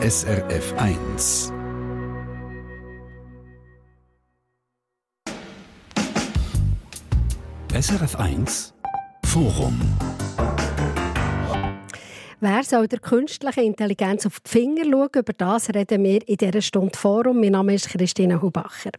SRF 1. SRF 1 Forum Wer soll der künstlichen Intelligenz auf die Finger schauen? Über das reden wir in dieser Stunde Forum. Mein Name ist Christine Hubacher.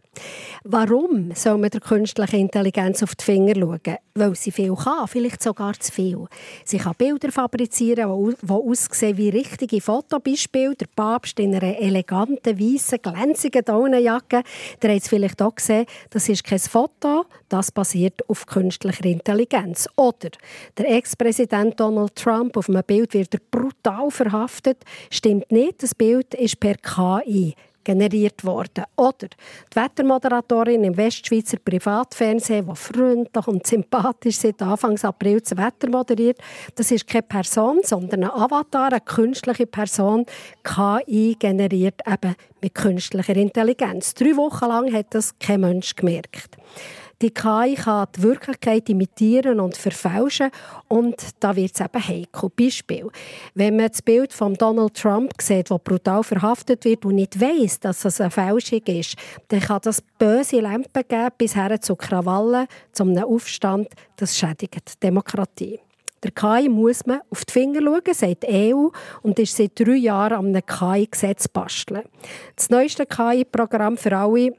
Warum soll man der künstlichen Intelligenz auf die Finger schauen? Weil sie viel kann, vielleicht sogar zu viel. Sie kann Bilder fabrizieren, die aussehen wie richtige Fotobeispiele. Der Papst in einer eleganten, weißen, glänzigen Daunenjacke. Ihr habt es vielleicht auch gesehen, das ist kein Foto, das basiert auf künstlicher Intelligenz. Oder der Ex-Präsident Donald Trump auf einem Bild wird er brutal verhaftet. Stimmt nicht, das Bild ist per KI generiert worden. Oder die Wettermoderatorin im Westschweizer Privatfernsehen, die freundlich und sympathisch seit Anfang April das Wetter moderiert, das ist keine Person, sondern ein Avatar, eine künstliche Person, KI generiert eben mit künstlicher Intelligenz. Drei Wochen lang hat das kein Mensch gemerkt. Die KI kann die Wirklichkeit imitieren und verfälschen und da wird es eben heikel. Beispiel, wenn man das Bild von Donald Trump sieht, der brutal verhaftet wird und nicht weiß, dass es eine Fälschung ist, dann kann das böse Lampen geben, bis her zu Krawallen, zu einem Aufstand. Das schädigt die Demokratie. Der KI muss man auf die Finger schauen, sagt die EU, und ist seit drei Jahren an einem KI-Gesetz basteln. Das neueste KI-Programm für alle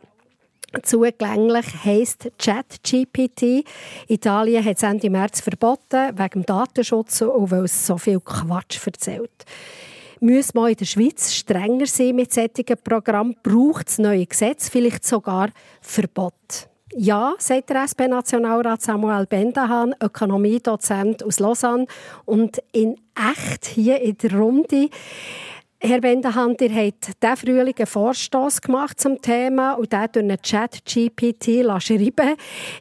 Zugänglich heisst ChatGPT. Italien hat es Ende März verboten, wegen Datenschutz und weil es so viel Quatsch erzählt. Müssen wir in der Schweiz strenger sein mit solchen Programmen? Braucht es neue Gesetze, vielleicht sogar Verbot? Ja, sagt der SP-Nationalrat Samuel Bendahan, Ökonomiedozent aus Lausanne und in echt hier in der Runde. Herr Wendehand, ihr habt diesen Frühling einen Vorstoß gemacht zum Thema und der durch einen Chat-GPT schreiben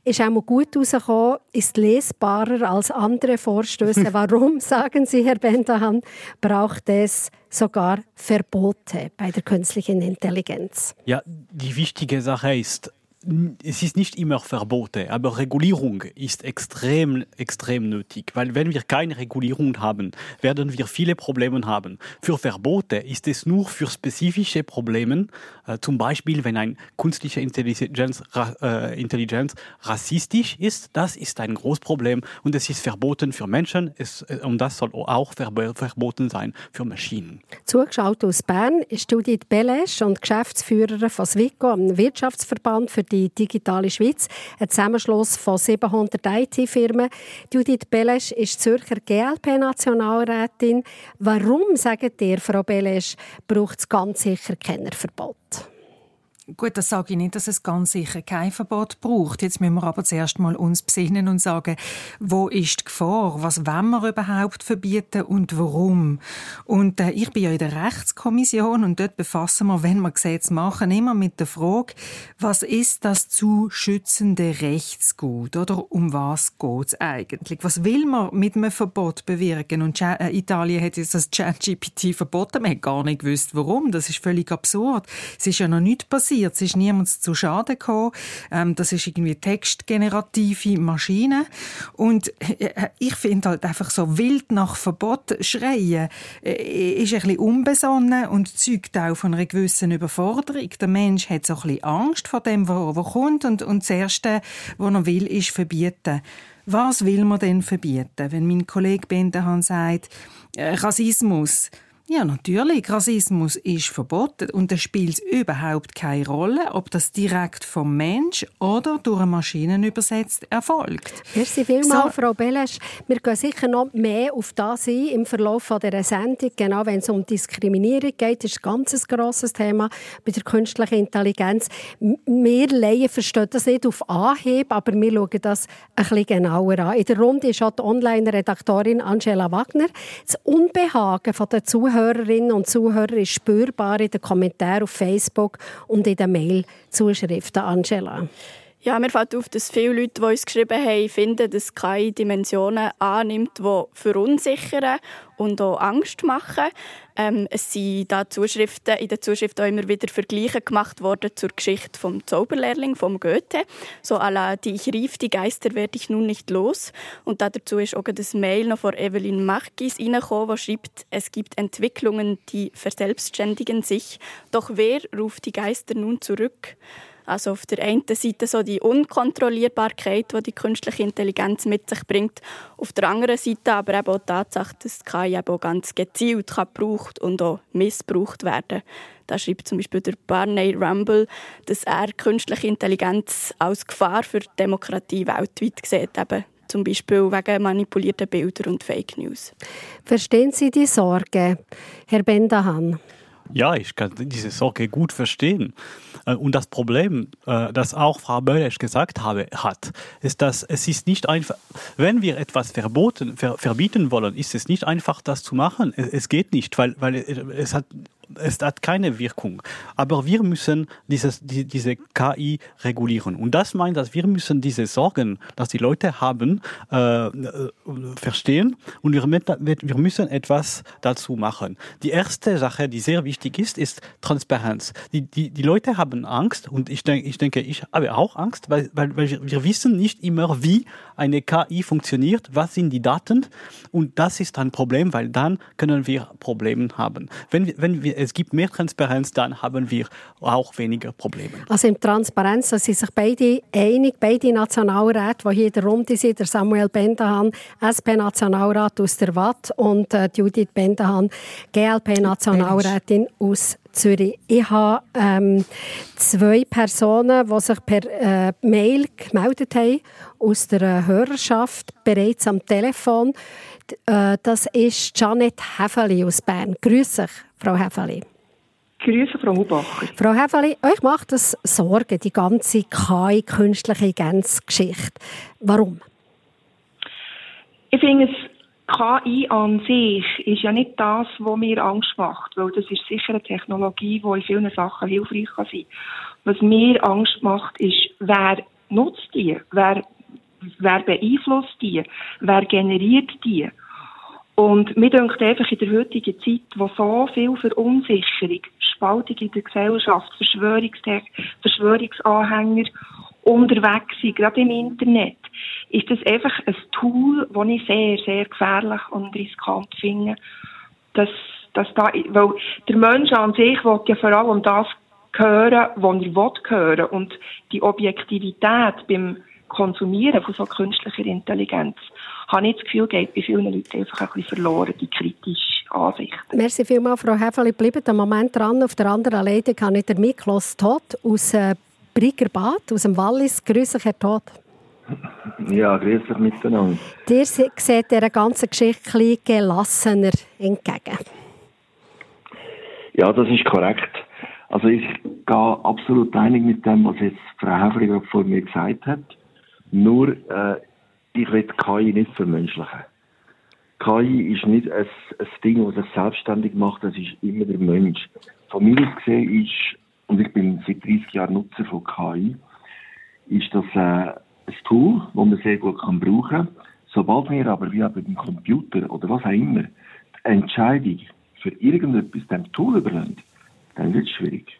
ist auch mal gut herausgekommen, ist lesbarer als andere Vorstöße. Warum, sagen Sie, Herr Wendehand, braucht es sogar Verbote bei der künstlichen Intelligenz? Ja, die wichtige Sache ist, es ist nicht immer Verbote, aber Regulierung ist extrem, extrem nötig, weil wenn wir keine Regulierung haben, werden wir viele Probleme haben. Für Verbote ist es nur für spezifische Probleme, äh, zum Beispiel wenn eine künstliche Intelligenz, äh, Intelligenz rassistisch ist, das ist ein großes Problem und es ist verboten für Menschen es, äh, und das soll auch verboten sein für Maschinen. Zugeschaut aus Bern ist Judith Belesch und Geschäftsführerin von Swico, einem Wirtschaftsverband für die digitale Schweiz, ein Zusammenschluss von 700 IT-Firmen. Judith Belesch ist Zürcher GLP-Nationalrätin. Warum, sagt ihr, Frau Belesch, braucht es ganz sicher Kennerverbot? Gut, das sage ich nicht, dass es ganz sicher kein Verbot braucht. Jetzt müssen wir aber zuerst mal uns besinnen und sagen, wo ist die Gefahr? Was wollen wir überhaupt verbieten und warum? Und äh, ich bin ja in der Rechtskommission und dort befassen wir, wenn wir Gesetze machen, immer mit der Frage, was ist das zu schützende Rechtsgut? Oder um was geht es eigentlich? Was will man mit einem Verbot bewirken? Und äh, Italien hat jetzt das ChatGPT verboten. Man hat gar nicht gewusst, warum. Das ist völlig absurd. Es ist ja noch nicht passiert passiert. Es ist niemand zu Schaden gekommen. Ähm, das ist irgendwie textgenerative Maschine. Und äh, ich finde halt einfach so wild nach Verbot schreien, äh, ist ein bisschen unbesonnen und zeugt auch von einer gewissen Überforderung. Der Mensch hat so ein bisschen Angst vor dem, was kommt und, und das Erste, was er will, ist verbieten. Was will man denn verbieten? Wenn mein Kollege Bendehan sagt, äh, Rassismus, ja, natürlich. Rassismus ist verboten und es spielt überhaupt keine Rolle, ob das direkt vom Mensch oder durch eine Maschine übersetzt erfolgt. Merci vielmals, so. Frau Belesch. Wir gehen sicher noch mehr auf das ein im Verlauf dieser Sendung. Genau, wenn es um Diskriminierung geht, ist ein ganz grosses Thema bei der künstlichen Intelligenz. Wir Laien verstehen das nicht auf Anhieb, aber wir schauen das ein bisschen genauer an. In der Runde ist auch die Online-Redaktorin Angela Wagner. Das Unbehagen der Zuhörer Zuhörerinnen und Zuhörer ist spürbar in den Kommentaren auf Facebook und in den Mail-Zuschriften. Angela. Ja, mir fällt auf, dass viele Leute, die uns geschrieben haben, finden, dass KI Dimensionen annimmt, die verunsichern und auch Angst machen. Ähm, es sind da Zuschriften, in den Zuschriften auch immer wieder Vergleiche gemacht worden zur Geschichte vom Zauberlehrling, vom Goethe. So la, die ich rief, die Geister werde ich nun nicht los. Und dazu ist auch das Mail noch von Evelyn Marquis reingekommen, die schreibt, es gibt Entwicklungen, die verselbstständigen sich. Doch wer ruft die Geister nun zurück? Also auf der einen Seite so die Unkontrollierbarkeit, die die künstliche Intelligenz mit sich bringt. Auf der anderen Seite aber eben auch die Tatsache, dass KI eben auch ganz gezielt gebraucht und auch missbraucht werden Da schreibt zum Beispiel der Barney Rumble, dass er künstliche Intelligenz als Gefahr für die Demokratie weltweit sieht. Eben zum Beispiel wegen manipulierter Bilder und Fake News. Verstehen Sie die Sorge, Herr Bendahan? Ja, ich kann diese Sorge gut verstehen. Äh, und das Problem, äh, das auch Frau Böllech gesagt habe, hat, ist, dass es ist nicht einfach, wenn wir etwas verboten, ver, verbieten wollen, ist es nicht einfach, das zu machen. Es, geht nicht, weil, weil es hat es hat keine Wirkung. Aber wir müssen dieses, die, diese KI regulieren. Und das meint, dass wir müssen diese Sorgen, dass die Leute haben, äh, äh verstehen. Und wir, wir müssen etwas dazu machen. Die erste Sache, die sehr wichtig ist, ist Transparenz. Die, die, die Leute haben Angst und ich, denk, ich denke, ich habe auch Angst, weil, weil, weil wir wissen nicht immer, wie eine KI funktioniert, was sind die Daten. Und das ist ein Problem, weil dann können wir Probleme haben. Wenn, wenn wir es gibt mehr Transparenz, dann haben wir auch weniger Probleme. Also in Transparenz sind sich beide einig, beide Nationalräte, die hier in der Runde sind, der Samuel Bendahan, SP-Nationalrat aus der Watt und äh, Judith Bendahan, GLP-Nationalrätin aus Zürich. Ich habe ähm, zwei Personen, die sich per äh, Mail gemeldet haben aus der Hörerschaft, bereits am Telefon. Äh, das ist Janet Häfeli aus Bern. Grüß dich, Frau Häfeli. Grüße, Frau Hubacher. Frau Häfeli, euch macht das Sorgen, die ganze KI, künstliche Intelligenz-Geschichte. Warum? Ich finde, es KI an sich ist ja nicht das, was mir Angst macht, weil das ist sicher eine Technologie, die in vielen Sachen hilfreich kann sein kann. Was mir Angst macht, ist, wer nutzt die? Wer, wer beeinflusst die? Wer generiert die? Und mir denkt einfach in der heutigen Zeit, wo so viel Verunsicherung, Spaltung in der Gesellschaft, Verschwörungsanhänger unterwegs sind, gerade im Internet, ist das einfach ein Tool, das ich sehr, sehr gefährlich und riskant finde. Dass, dass da, weil der Mensch an sich will ja vor allem das hören, was er will hören. Und die Objektivität beim Konsumieren von so künstlicher Intelligenz habe ich das Gefühl, geht bei vielen Leuten einfach ein bisschen verloren, die kritische Ansicht. Merci vielmals, Frau Häfeli. Bleibt einen Moment dran. Auf der anderen Leitung habe ich den Miklos Todd aus äh, Briggerbad, aus dem Wallis. Grüße, Herr Todd. Ja, grüß euch miteinander. Ihr seht dieser ganzen Geschichte gelassener entgegen. Ja, das ist korrekt. Also ich gehe absolut einig mit dem, was jetzt Frau Häfeli gerade vor mir gesagt hat. Nur, äh, ich will KI nicht vermenschlichen. KI ist nicht ein, ein Ding, das sich selbstständig macht, das ist immer der Mensch. Von mir aus gesehen ist, und ich bin seit 30 Jahren Nutzer von KI, ist das äh, ein Tool, das man sehr gut kann brauchen kann. Sobald wir aber wie bei dem Computer oder was auch immer die Entscheidung für irgendetwas dem Tool überlassen, dann wird es schwierig.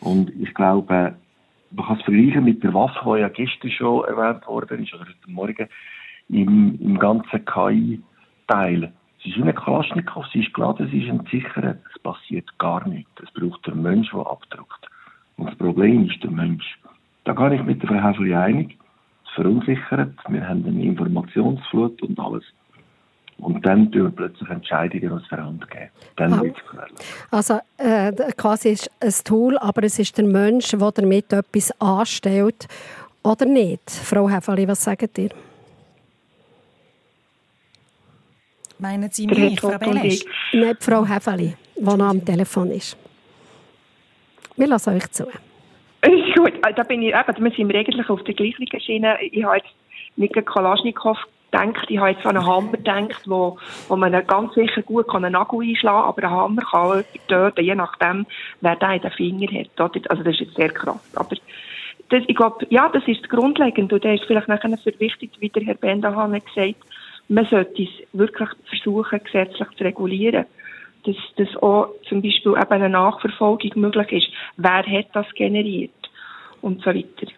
Und ich glaube, man kann es vergleichen mit der Waffe, die ja gestern schon erwähnt worden ist, oder heute Morgen, im, im ganzen KI-Teil. Es ist eine Kalaschnikow, sie ist geladen, sie ist entsichert, es passiert gar nichts. Es braucht der Mensch, der abdruckt. Und das Problem ist der Mensch. Da gehe ich mit der Frau Häfeli einig. Es verunsichert, wir haben eine Informationsflut und alles. Und dann tun wir plötzlich Entscheidungen aus der Hand geben. Dann ah. wird es gefährlich. Also äh, quasi ist ein Tool, aber es ist der Mensch, der damit etwas anstellt oder nicht. Frau Häfeli, was sagt ihr? Meinen Sie mich, Frau Belesch? Nein, Frau Häfeli, die noch am Telefon ist. Wir lassen euch zu. Ist gut, äh, da bin ich eben, wir sind eigentlich auf der gleichen Schiene. Ich habe jetzt mit Kalaschnikow gedacht, ich habe jetzt an einen Hammer gedacht, wo, wo man ganz sicher gut einen Nagel einschlagen kann, aber ein Hammer kann töten, je nachdem, wer da in den Finger hat. Also das ist jetzt sehr krass. Aber das, ich glaube, ja, das ist grundlegend und da ist vielleicht nachher für wichtig, wie der Herr Bendahan hat gesagt, man sollte es wirklich versuchen, gesetzlich zu regulieren. Dass, dass auch zum Beispiel eben eine Nachverfolgung möglich ist. Wer hat das generiert? Und so weiter.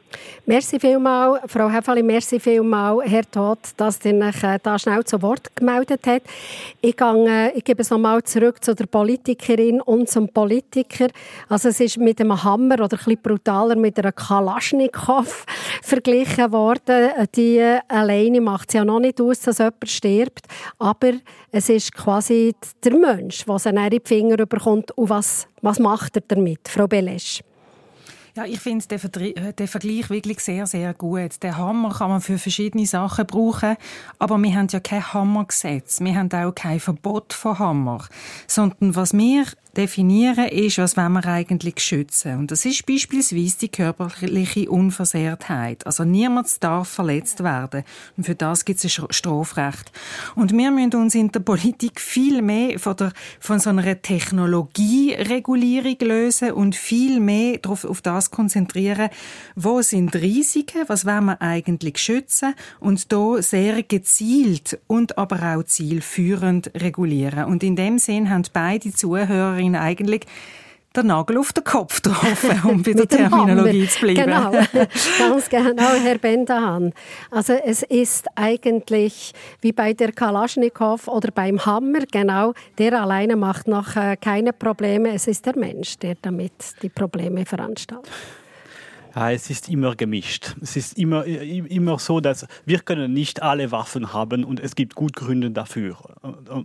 Merci vielmals, Frau Hefali, merci vielmals, Herr Todt, dass ihr euch äh, da schnell zu Wort gemeldet habt. Ich, gehe, ich gebe es nochmal zurück zu der Politikerin und zum Politiker. Also es ist mit einem Hammer oder ein brutaler mit einer Kalaschnikow verglichen worden. Die alleine macht es ja noch nicht aus, dass jemand stirbt, aber es ist quasi der Mensch, der seine Finger bekommt und was, was macht er damit, Frau Belesch? Ja, ich finde den, äh, den Vergleich wirklich sehr, sehr gut. Den Hammer kann man für verschiedene Sachen brauchen, aber wir haben ja kein Hammergesetz. Wir haben auch kein Verbot von Hammer. Sondern was wir definieren, ist, was wir eigentlich schützen. Und das ist beispielsweise die körperliche Unversehrtheit. Also niemand darf verletzt werden. Und für das gibt es ein Strafrecht. Und wir müssen uns in der Politik viel mehr von, der, von so einer Technologieregulierung lösen und viel mehr darauf, auf das konzentrieren, wo sind Risiken, was wollen wir eigentlich schützen und da sehr gezielt und aber auch zielführend regulieren. Und in dem Sinn haben beide Zuhörer Zuhörerin eigentlich den Nagel auf den Kopf getroffen, um bei der Terminologie zu bleiben. Genau, ganz genau, Herr Bendahan. Also es ist eigentlich wie bei der Kalaschnikow oder beim Hammer, genau, der alleine macht noch keine Probleme, es ist der Mensch, der damit die Probleme veranstaltet. Ja, es ist immer gemischt. Es ist immer, immer so, dass wir können nicht alle Waffen haben und es gibt gut Gründe dafür.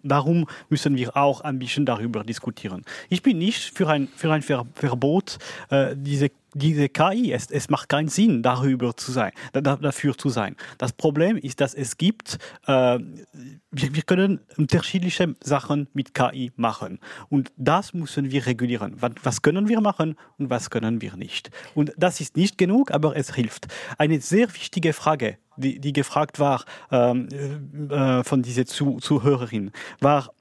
Darum müssen wir auch ein bisschen darüber diskutieren. Ich bin nicht für ein, für ein Verbot äh, diese diese KI, es, es macht keinen Sinn, darüber zu sein, da, dafür zu sein. Das Problem ist, dass es gibt, äh, wir, wir können unterschiedliche Sachen mit KI machen. Und das müssen wir regulieren. Was, was können wir machen und was können wir nicht. Und das ist nicht genug, aber es hilft. Eine sehr wichtige Frage, die, die gefragt war ähm, äh, von dieser Zuhörerin, war,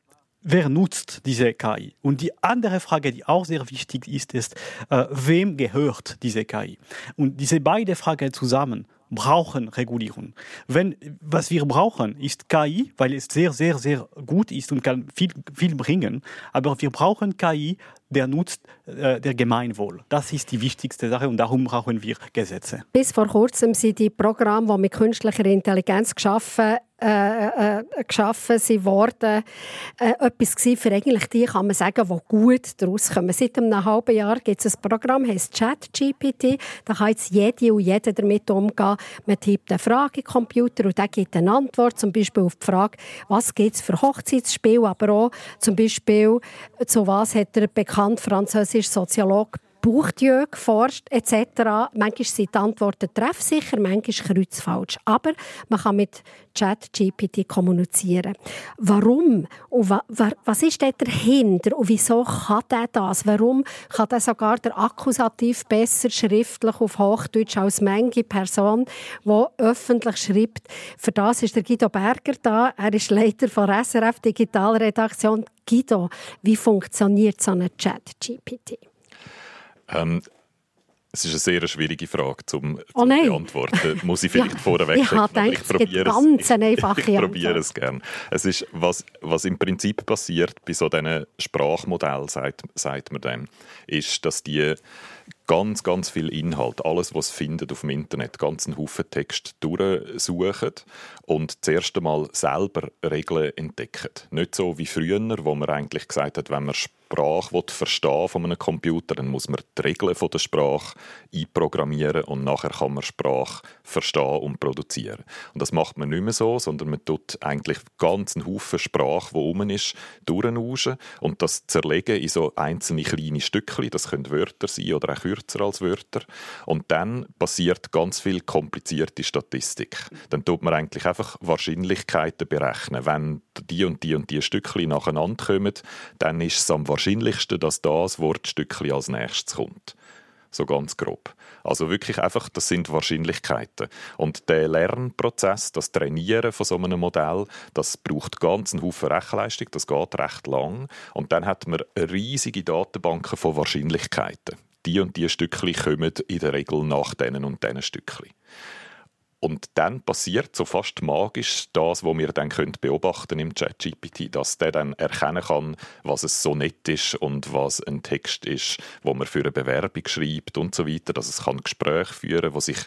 wer nutzt diese KI? Und die andere Frage, die auch sehr wichtig ist, ist, äh, wem gehört diese KI? Und diese beiden Fragen zusammen brauchen Regulierung. Wenn, was wir brauchen, ist KI, weil es sehr, sehr, sehr gut ist und kann viel, viel bringen. Aber wir brauchen KI, der nutzt äh, der Gemeinwohl. Das ist die wichtigste Sache und darum brauchen wir Gesetze. Bis vor kurzem sind die Programme, die mit künstlicher Intelligenz geschaffen äh, äh, geschaffen sind worden, äh, etwas für eigentlich die, kann man sagen, die gut daraus kommen. Seit einem halben Jahr gibt es ein Programm, das heißt ChatGPT. Da kann jetzt jede und jeder damit umgehen. Man tippt eine Frage den Computer und der gibt eine Antwort, zum Beispiel auf die Frage, was gibt es für Hochzeitsspiele, aber auch zum Beispiel, zu was hat der bekannte französische Soziologe Bourdieu geforscht etc. Manchmal sind die Antworten treffsicher, manchmal kreuzfalsch. Aber man kann mit ChatGPT kommunizieren. Warum? Und wa was ist dort dahinter? Und wieso kann der das? Warum kann der sogar der Akkusativ besser schriftlich auf Hochdeutsch als manche Person, die öffentlich schreibt? Für das ist der Guido Berger da. Er ist Leiter von SRF Digitalredaktion. Guido, wie funktioniert so ein ChatGPT? Ähm, es ist eine sehr schwierige Frage zum, oh beantworten. Muss ich vielleicht ja, vorweg ich sagen, ich probiere es. Ich, ich probiere es gerne. Es ist, was, was im Prinzip passiert bei so diesen Sprachmodellen, sagt, sagt man dann, ist, dass die ganz, ganz viel Inhalt, alles, was findet auf dem Internet, ganz einen Haufen Text durchsuchen und zuerst einmal selber Regeln entdecken. Nicht so wie früher, wo man eigentlich gesagt hat, wenn man Sprache verstehen von einem Computer, dann muss man die Regeln der Sprache einprogrammieren und nachher kann man Sprache verstehen und produzieren. Und das macht man nicht mehr so, sondern man tut eigentlich ganz einen Haufen Sprache, die rum ist, durchnauschen und das zerlegen in so einzelne kleine Stückchen. Das können Wörter sein oder auch kürzer als Wörter. Und dann passiert ganz viel komplizierte Statistik. Dann tut man eigentlich einfach Wahrscheinlichkeiten berechnen. Wenn die und die und die Stückchen nacheinander kommen, dann ist es am wahrscheinlichsten, dass das Wortstückchen als nächstes kommt. So ganz grob. Also wirklich einfach, das sind Wahrscheinlichkeiten. Und der Lernprozess, das Trainieren von so einem Modell, das braucht ganz einen Haufen Rechenleistung, das geht recht lang. Und dann hat man riesige Datenbanken von Wahrscheinlichkeiten. Die und die Stückchen kommen in der Regel nach denen und diesen Stückchen. Und dann passiert so fast magisch das, was wir dann beobachten im ChatGPT, dass der dann erkennen kann, was es so nett ist und was ein Text ist, wo man für eine Bewerbung schreibt und so weiter, dass es kann Gespräche führen, wo sich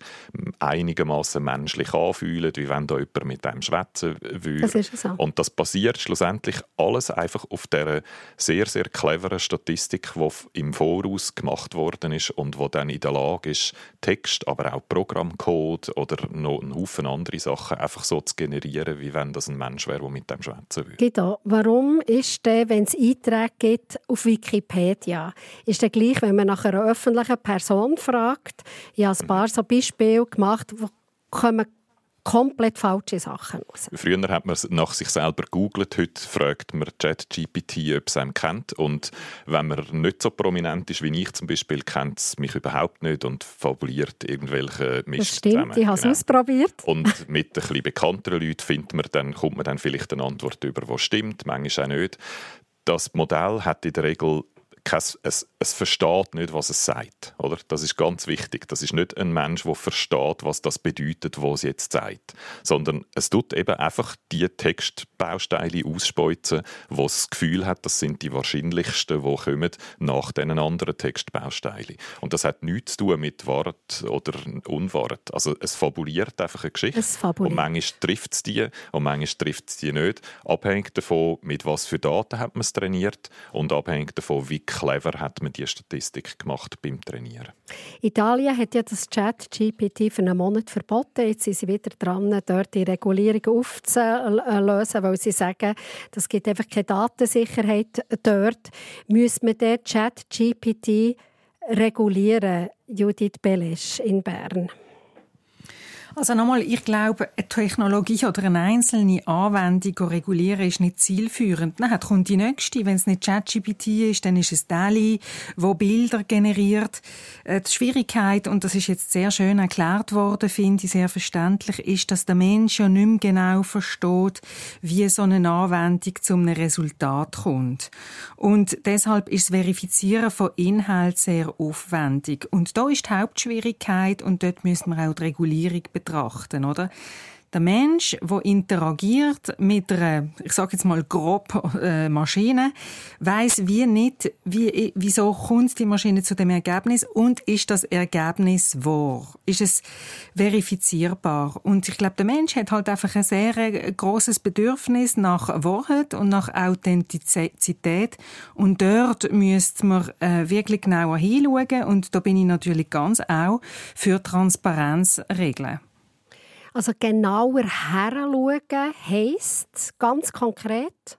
einigermaßen menschlich anfühlen, wie wenn da jemand mit einem schwätzen würde. Das ist so. Und das basiert schlussendlich alles einfach auf der sehr sehr cleveren Statistik, die im Voraus gemacht worden ist und wo dann in der Lage ist, Text, aber auch Programmcode oder noch einen Haufen andere Sachen einfach so zu generieren, wie wenn das ein Mensch wäre, der mit dem schwätzen würde. Guido, warum ist denn, wenn es Einträge gibt auf Wikipedia, ist der gleich, wenn man nach einer öffentlichen Person fragt? Ich habe ein paar so Beispiele gemacht, wo kommen komplett falsche Sachen raus. Früher hat man nach sich selber googelt, heute fragt man ChatGPT, ob es einem kennt. Und wenn man nicht so prominent ist wie ich zum Beispiel, kennt es mich überhaupt nicht und fabuliert irgendwelche Mist Das stimmt, zusammen. ich habe es Genau. ausprobiert. Und mit ein bisschen bekannteren Leuten findet man dann, kommt man dann vielleicht eine Antwort über, die stimmt, manchmal auch nicht. Das Modell hat in der Regel kein, es, es versteht nicht, was es sagt. Oder? Das ist ganz wichtig. Das ist nicht ein Mensch, der versteht, was das bedeutet, was es jetzt sagt. Sondern es tut eben einfach die Textbausteine ausspeuzen, wo es das Gefühl hat, das sind die wahrscheinlichsten, die kommen nach diesen anderen Textbausteinen. Und das hat nichts zu tun mit Wort oder Unwort. Also es fabuliert einfach eine Geschichte. Es fabuliert. Und manchmal trifft es die und manchmal trifft es die nicht. Abhängig davon, mit was für Daten hat man es trainiert und abhängig davon, wie clever hat man die Statistik gemacht beim Trainieren. Italien hat ja das Chat-GPT für einen Monat verboten. Jetzt sind sie wieder dran, dort die Regulierung aufzulösen, weil sie sagen, das gibt einfach keine Datensicherheit dort. Müsste man den Chat-GPT regulieren, Judith Belesch in Bern? Also nochmal, ich glaube, eine Technologie oder eine einzelne Anwendung regulieren ist nicht zielführend. Dann kommt die nächste. Wenn es nicht ChatGPT ist, dann ist es DALI, wo Bilder generiert. Äh, Die Schwierigkeit, und das ist jetzt sehr schön erklärt worden, finde ich sehr verständlich, ist, dass der Mensch ja nicht mehr genau versteht, wie so eine Anwendung zu einem Resultat kommt. Und deshalb ist das Verifizieren von Inhalt sehr aufwendig. Und da ist die Hauptschwierigkeit und dort müssen wir auch die Regulierung betrachten, oder? Der Mensch, der interagiert mit einer, ich sage jetzt mal grob äh, Maschine, weiß wie nicht, wie, wieso kommt die Maschine zu dem Ergebnis und ist das Ergebnis wahr? Ist es verifizierbar? Und ich glaube, der Mensch hat halt einfach ein sehr äh, großes Bedürfnis nach Wahrheit und nach Authentizität und dort müsste man äh, wirklich genauer hinschauen und da bin ich natürlich ganz auch für Transparenzregeln. Also genauer heranschauen heisst ganz konkret?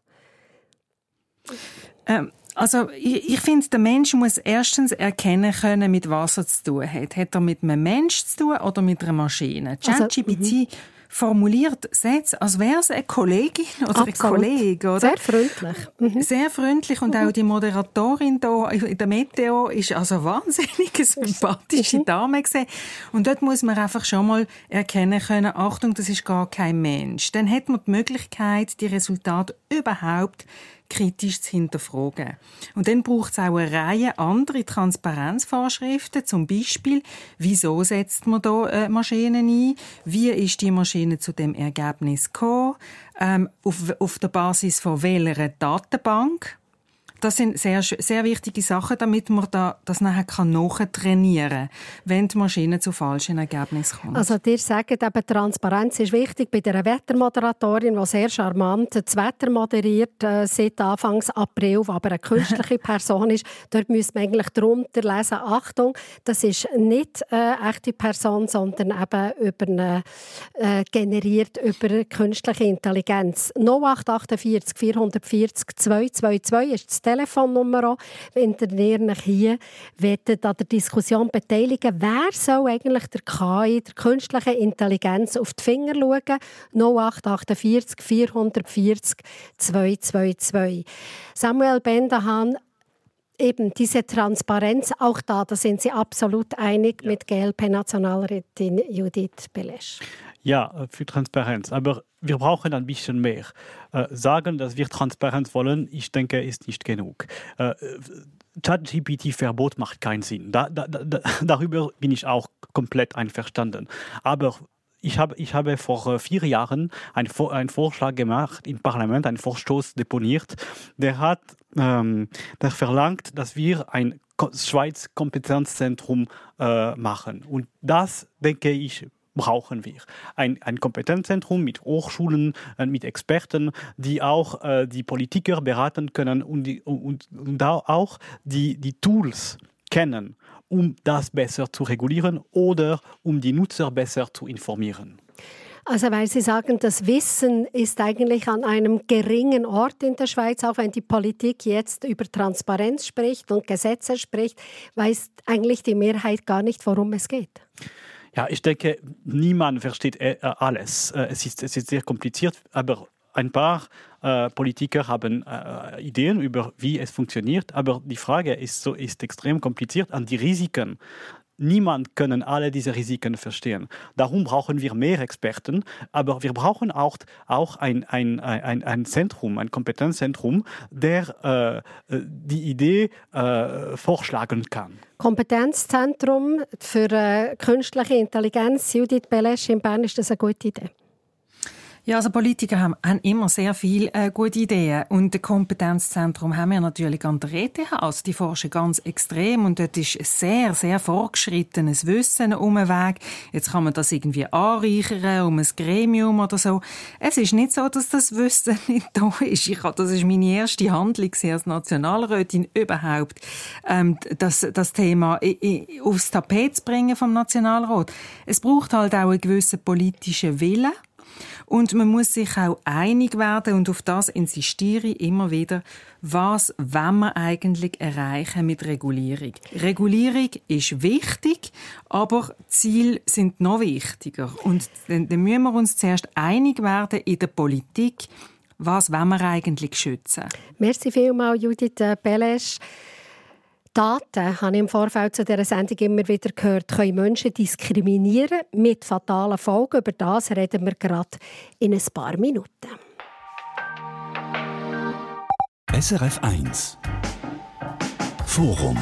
Ähm, also ich, ich finde, der Mensch muss erstens erkennen können, mit was er zu tun hat. Hat er mit einem Mensch zu tun oder mit einer Maschine? Also, ChatGPT formuliert Sätze, als wäre es eine Kollegin oder ein Absolut. Kollege. Oder? Sehr freundlich. Mhm. Sehr freundlich und auch die Moderatorin da in der Meteo ist also wahnsinnig eine sympathische Dame gesehen. Und dort muss man einfach schon mal erkennen können, Achtung, das ist gar kein Mensch. Dann hat man die Möglichkeit, die Resultate überhaupt kritisch zu hinterfragen. Und dann braucht es auch eine Reihe andere Transparenzvorschriften, zum Beispiel, wieso setzt man da äh, Maschinen ein, wie ist die Maschine zu dem Ergebnis gekommen, ähm, auf, auf der Basis von welcher Datenbank. Das sind sehr, sehr wichtige Sachen, damit man da, das nachher kann nachtrainieren kann, wenn die Maschine zu falschen Ergebnissen kommt. Also dir sagen eben, Transparenz ist wichtig bei der Wettermoderatorin, die sehr charmant das Wetter moderiert äh, seit Anfang April, die aber eine künstliche Person ist. Dort müsste man eigentlich drunter lesen, Achtung, das ist nicht eine echte Person, sondern eben über eine, äh, generiert über künstliche Intelligenz. 0848 440 222 ist das Telefonnummer. Wenn ihr euch hier wollt, an der Diskussion beteiligen wer soll eigentlich der KI, der künstlichen Intelligenz, auf die Finger schauen? 0848 440 222. Samuel Bendahan, eben diese Transparenz, auch da, da sind Sie absolut einig mit GLP-Nationalrätin Judith Belesch. Ja, für Transparenz. Aber wir brauchen ein bisschen mehr. Äh, sagen, dass wir Transparenz wollen, ich denke, ist nicht genug. Äh, ChatGPT-Verbot macht keinen Sinn. Da, da, da, darüber bin ich auch komplett einverstanden. Aber ich habe, ich habe vor äh, vier Jahren einen, einen Vorschlag gemacht im Parlament, einen Vorstoß deponiert, der hat ähm, der verlangt, dass wir ein Schweiz Kompetenzzentrum äh, machen. Und das, denke ich, brauchen wir. Ein, ein Kompetenzzentrum mit Hochschulen, äh, mit Experten, die auch äh, die Politiker beraten können und, die, und, und auch die, die Tools kennen, um das besser zu regulieren oder um die Nutzer besser zu informieren. Also weil Sie sagen, das Wissen ist eigentlich an einem geringen Ort in der Schweiz, auch wenn die Politik jetzt über Transparenz spricht und Gesetze spricht, weiß eigentlich die Mehrheit gar nicht, worum es geht. Ja, ich denke, niemand versteht äh, alles. Äh, es ist, es ist sehr kompliziert, aber ein paar äh, Politiker haben äh, Ideen über, wie es funktioniert, aber die Frage ist, so, ist extrem kompliziert an die Risiken. Niemand kann alle diese Risiken verstehen. Darum brauchen wir mehr Experten, aber wir brauchen auch, auch ein, ein, ein, ein Zentrum, ein Kompetenzzentrum, der äh, die Idee äh, vorschlagen kann. Kompetenzzentrum für äh, künstliche Intelligenz, Judith Belesch in Bern, ist das eine gute Idee? Ja, also Politiker haben, haben immer sehr viele äh, gute Ideen. Und das Kompetenzzentrum haben wir natürlich an der ETH. Also die forschen ganz extrem und dort ist sehr, sehr vorgeschrittenes Wissen um den Weg. Jetzt kann man das irgendwie anreichern um ein Gremium oder so. Es ist nicht so, dass das Wissen nicht da ist. Ich, das ist meine erste Handlung als Nationalrätin überhaupt, ähm, das, das Thema aufs Tapet zu bringen vom Nationalrat. Es braucht halt auch einen gewissen politischen Willen und man muss sich auch einig werden und auf das insistiere ich immer wieder, was wollen wir eigentlich erreichen mit Regulierung? Regulierung ist wichtig, aber Ziele sind noch wichtiger. Und dann, dann müssen wir uns zuerst einig werden in der Politik, was wollen wir eigentlich schützen. Merci vielmals, Judith Belesch. Daten, habe ich im Vorfeld zu dieser Sendung immer wieder gehört, können Menschen diskriminieren mit fatalen Folgen. Über das reden wir gerade in ein paar Minuten. SRF 1 Forum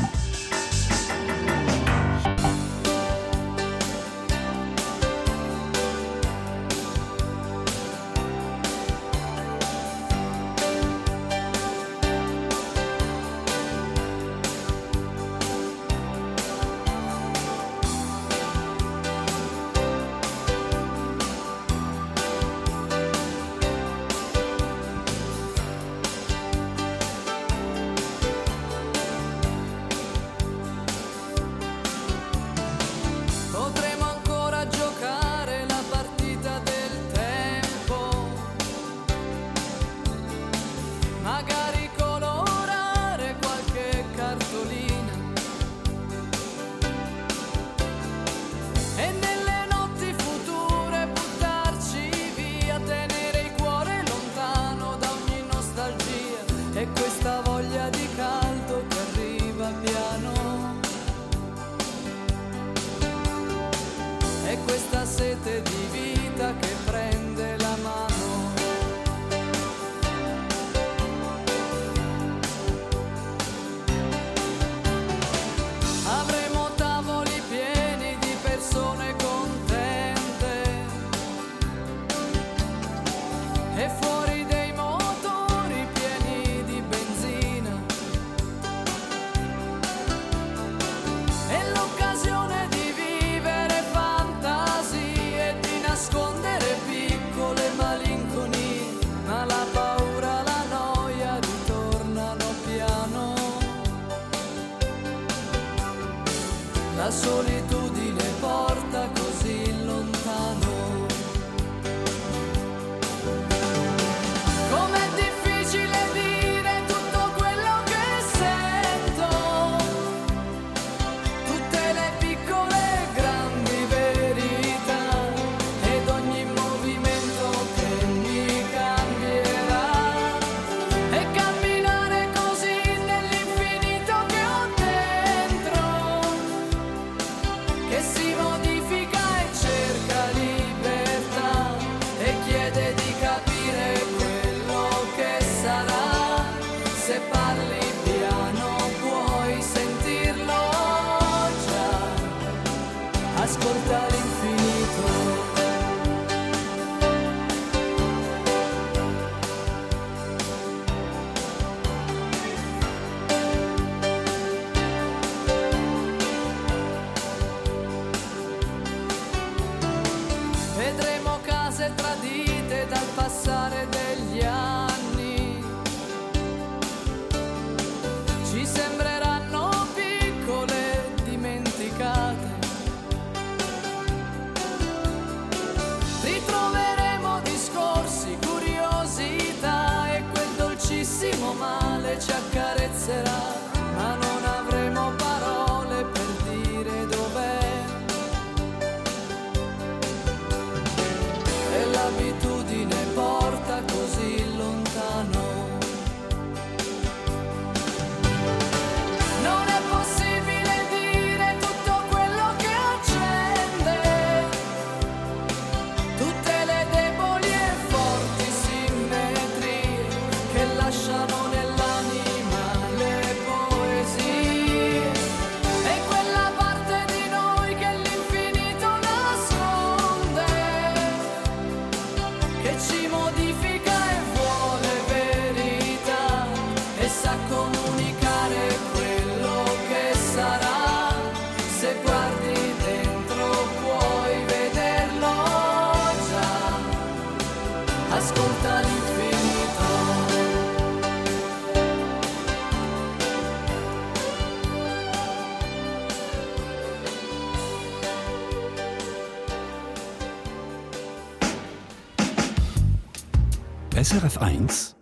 SRF 1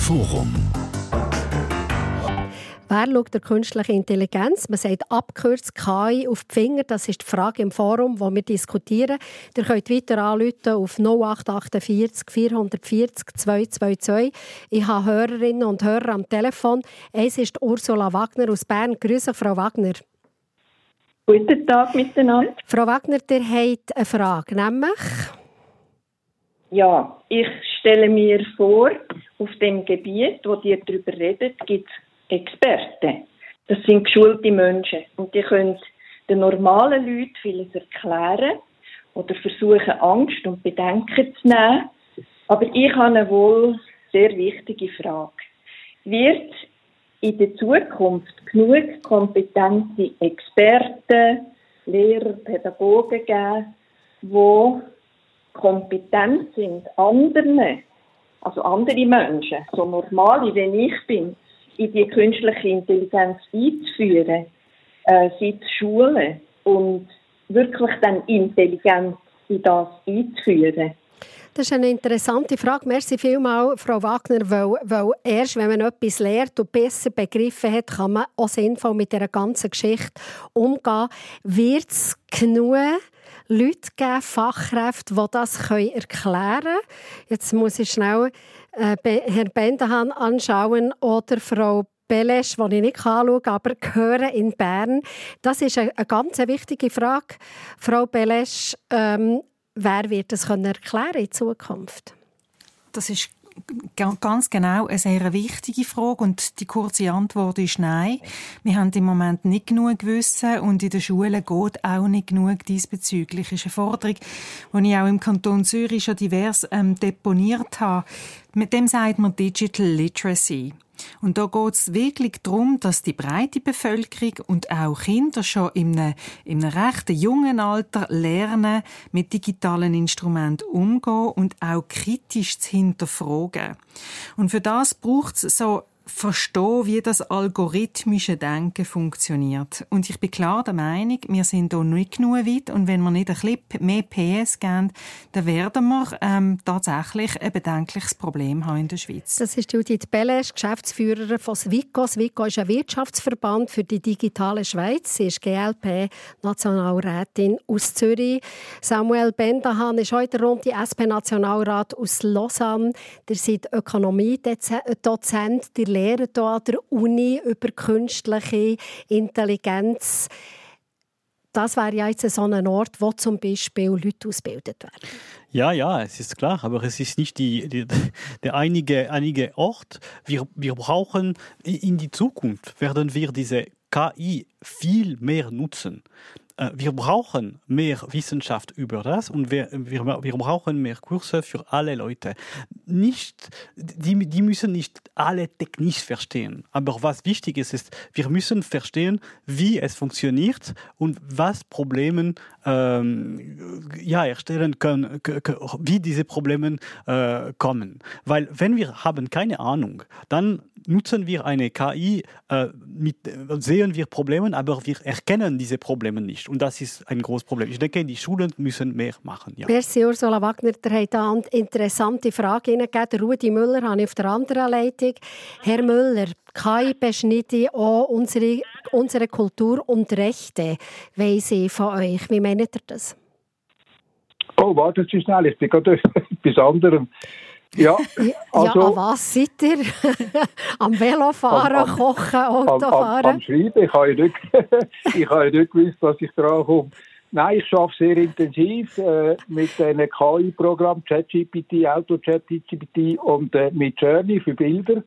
Forum Wer schaut der künstliche Intelligenz? Man sagt abkürzt KI auf die Finger. Das ist die Frage im Forum, wo wir diskutieren. Ihr könnt weiter anrufen auf 0848 440 222. Ich habe Hörerinnen und Hörer am Telefon. Es ist Ursula Wagner aus Bern. Grüße, Frau Wagner. Guten Tag miteinander. Frau Wagner, ihr habt eine Frage, nämlich? Ja, ich stelle mir vor, auf dem Gebiet, wo ihr darüber redet, gibt es Experten. Das sind geschulte Menschen und die können den normalen Leuten vieles erklären oder versuchen, Angst und Bedenken zu nehmen. Aber ich habe eine wohl sehr wichtige Frage. Wird in der Zukunft genug kompetente Experten, Lehrer, Pädagogen geben, die kompetent sind, anderen, also andere Menschen, so normale wie ich bin, in die künstliche Intelligenz einzuführen, äh, sie zu schulen und wirklich dann intelligent in das einzuführen. Das ist eine interessante Frage. Merci vielmals, Frau Wagner, weil, weil erst wenn man etwas lernt und besser begriffen hat, kann man auch sinnvoll mit dieser ganzen Geschichte umgehen. Wird es genug Leute geben, Fachkräfte, die das erklären können? Jetzt muss ich schnell äh, Herrn Bendahan anschauen oder Frau Belesch, die ich nicht anschauen kann, aber gehören in Bern. Das ist eine, eine ganz wichtige Frage. Frau Belesch, ähm, wer wird das können erklären in Zukunft? Das ist ganz genau eine sehr wichtige Frage und die kurze Antwort ist nein. Wir haben im Moment nicht genug Wissen und in den Schulen geht auch nicht genug diesbezüglich. Das ist eine Forderung, die ich auch im Kanton Zürich schon divers ähm, deponiert habe. Mit dem sagt man Digital Literacy. Und da geht es wirklich darum, dass die breite Bevölkerung und auch Kinder schon in einem, in einem recht jungen Alter lernen, mit digitalen Instrumenten umgehen und auch kritisch zu hinterfragen. Und für das braucht es so verstehen, wie das algorithmische Denken funktioniert. Und ich bin klar der Meinung, wir sind hier nicht genug weit und wenn wir nicht ein bisschen mehr PS geben, dann werden wir ähm, tatsächlich ein bedenkliches Problem haben in der Schweiz. Das ist Judith Belesch, Geschäftsführerin von Swico. Swico ist ein Wirtschaftsverband für die digitale Schweiz. Sie ist GLP-Nationalrätin aus Zürich. Samuel Bendahan ist heute rund die SP-Nationalrat aus Lausanne. Der seid Ökonomie-Dozent. Der lehren hier an der Uni über künstliche Intelligenz. Das wäre ja jetzt so ein Ort, wo zum Beispiel Leute ausgebildet werden. Ja, ja, es ist klar, aber es ist nicht die, die, der einige, einige Ort. Wir, wir brauchen in die Zukunft, werden wir diese KI viel mehr nutzen. Äh, wir brauchen mehr Wissenschaft über das und wir, wir, wir brauchen mehr Kurse für alle Leute. Nicht, die, die müssen nicht alle technisch verstehen, aber was wichtig ist, ist, wir müssen verstehen, wie es funktioniert und was Probleme ähm, ja, erstellen können, wie diese Probleme äh, kommen. Weil wenn wir haben keine Ahnung, dann nutzen wir eine KI, äh, mit, sehen wir Probleme, aber wir erkennen diese Probleme nicht. Und das ist ein großes Problem. Ich denke, die Schulen müssen mehr machen. Ja. Merci, Ursula Wagner. Der hat eine interessante Frage hineingegeben. Rudi Müller habe ich auf der anderen Leitung. Herr Müller, KI beschneidet auch unsere, unsere Kultur und Rechte, weiss ich von euch. Wie meint ihr das? Oh, warte schnell, ich bin gerade etwas anderem. Ja, also, ja, was seid ihr? am Velofahren, am, Kochen, Autofahren? Am, am, am Schreiben. Ich habe ja nicht, ich habe ja nicht gewusst, dass ich dran komme. Nein, ich arbeite sehr intensiv äh, mit einem KI-Programm, ChatGPT, Auto-ChatGPT und äh, mit Journey für Bilder.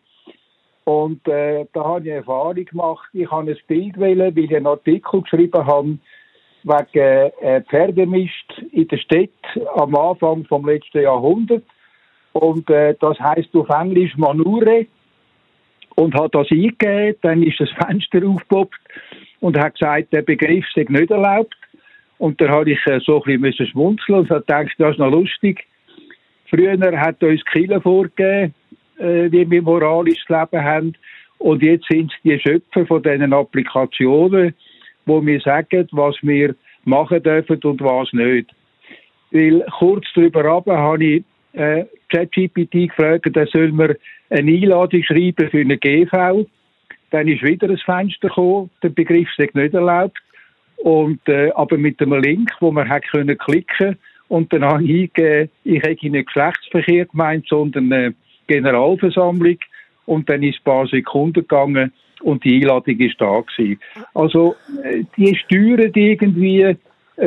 Und äh, da habe ich eine Erfahrung gemacht. Ich habe ein Bild wählen, weil ich einen Artikel geschrieben habe wegen äh, Pferdemist in der Stadt am Anfang vom letzten Jahrhundert. Und äh, das heißt auf Englisch Manure. Und hat das eingegeben, dann ist das Fenster aufgepoppt und hat gesagt, der Begriff sei nicht erlaubt. Und da habe ich äh, so ein bisschen schmunzeln und habe gedacht, das ist noch lustig. Früher hat uns Kille vorgegeben, äh, wie wir moralisches Leben haben. Und jetzt sind es die Schöpfer von diesen Applikationen, wo wir sagen, was wir machen dürfen und was nicht. Weil kurz darüber habe ich äh, ChatGPT gefragt, dann soll man eine Einladung schreiben für eine GV. Dann ist wieder ein Fenster gekommen, der Begriff ist nicht erlaubt. Und, äh, aber mit einem Link, wo man hat können klicken und dann habe ich eingegeben, ich hätte nicht Geschlechtsverkehr gemeint, sondern eine Generalversammlung. Und dann ist ein paar Sekunden gegangen und die Einladung ist da gewesen. Also, äh, die steuern irgendwie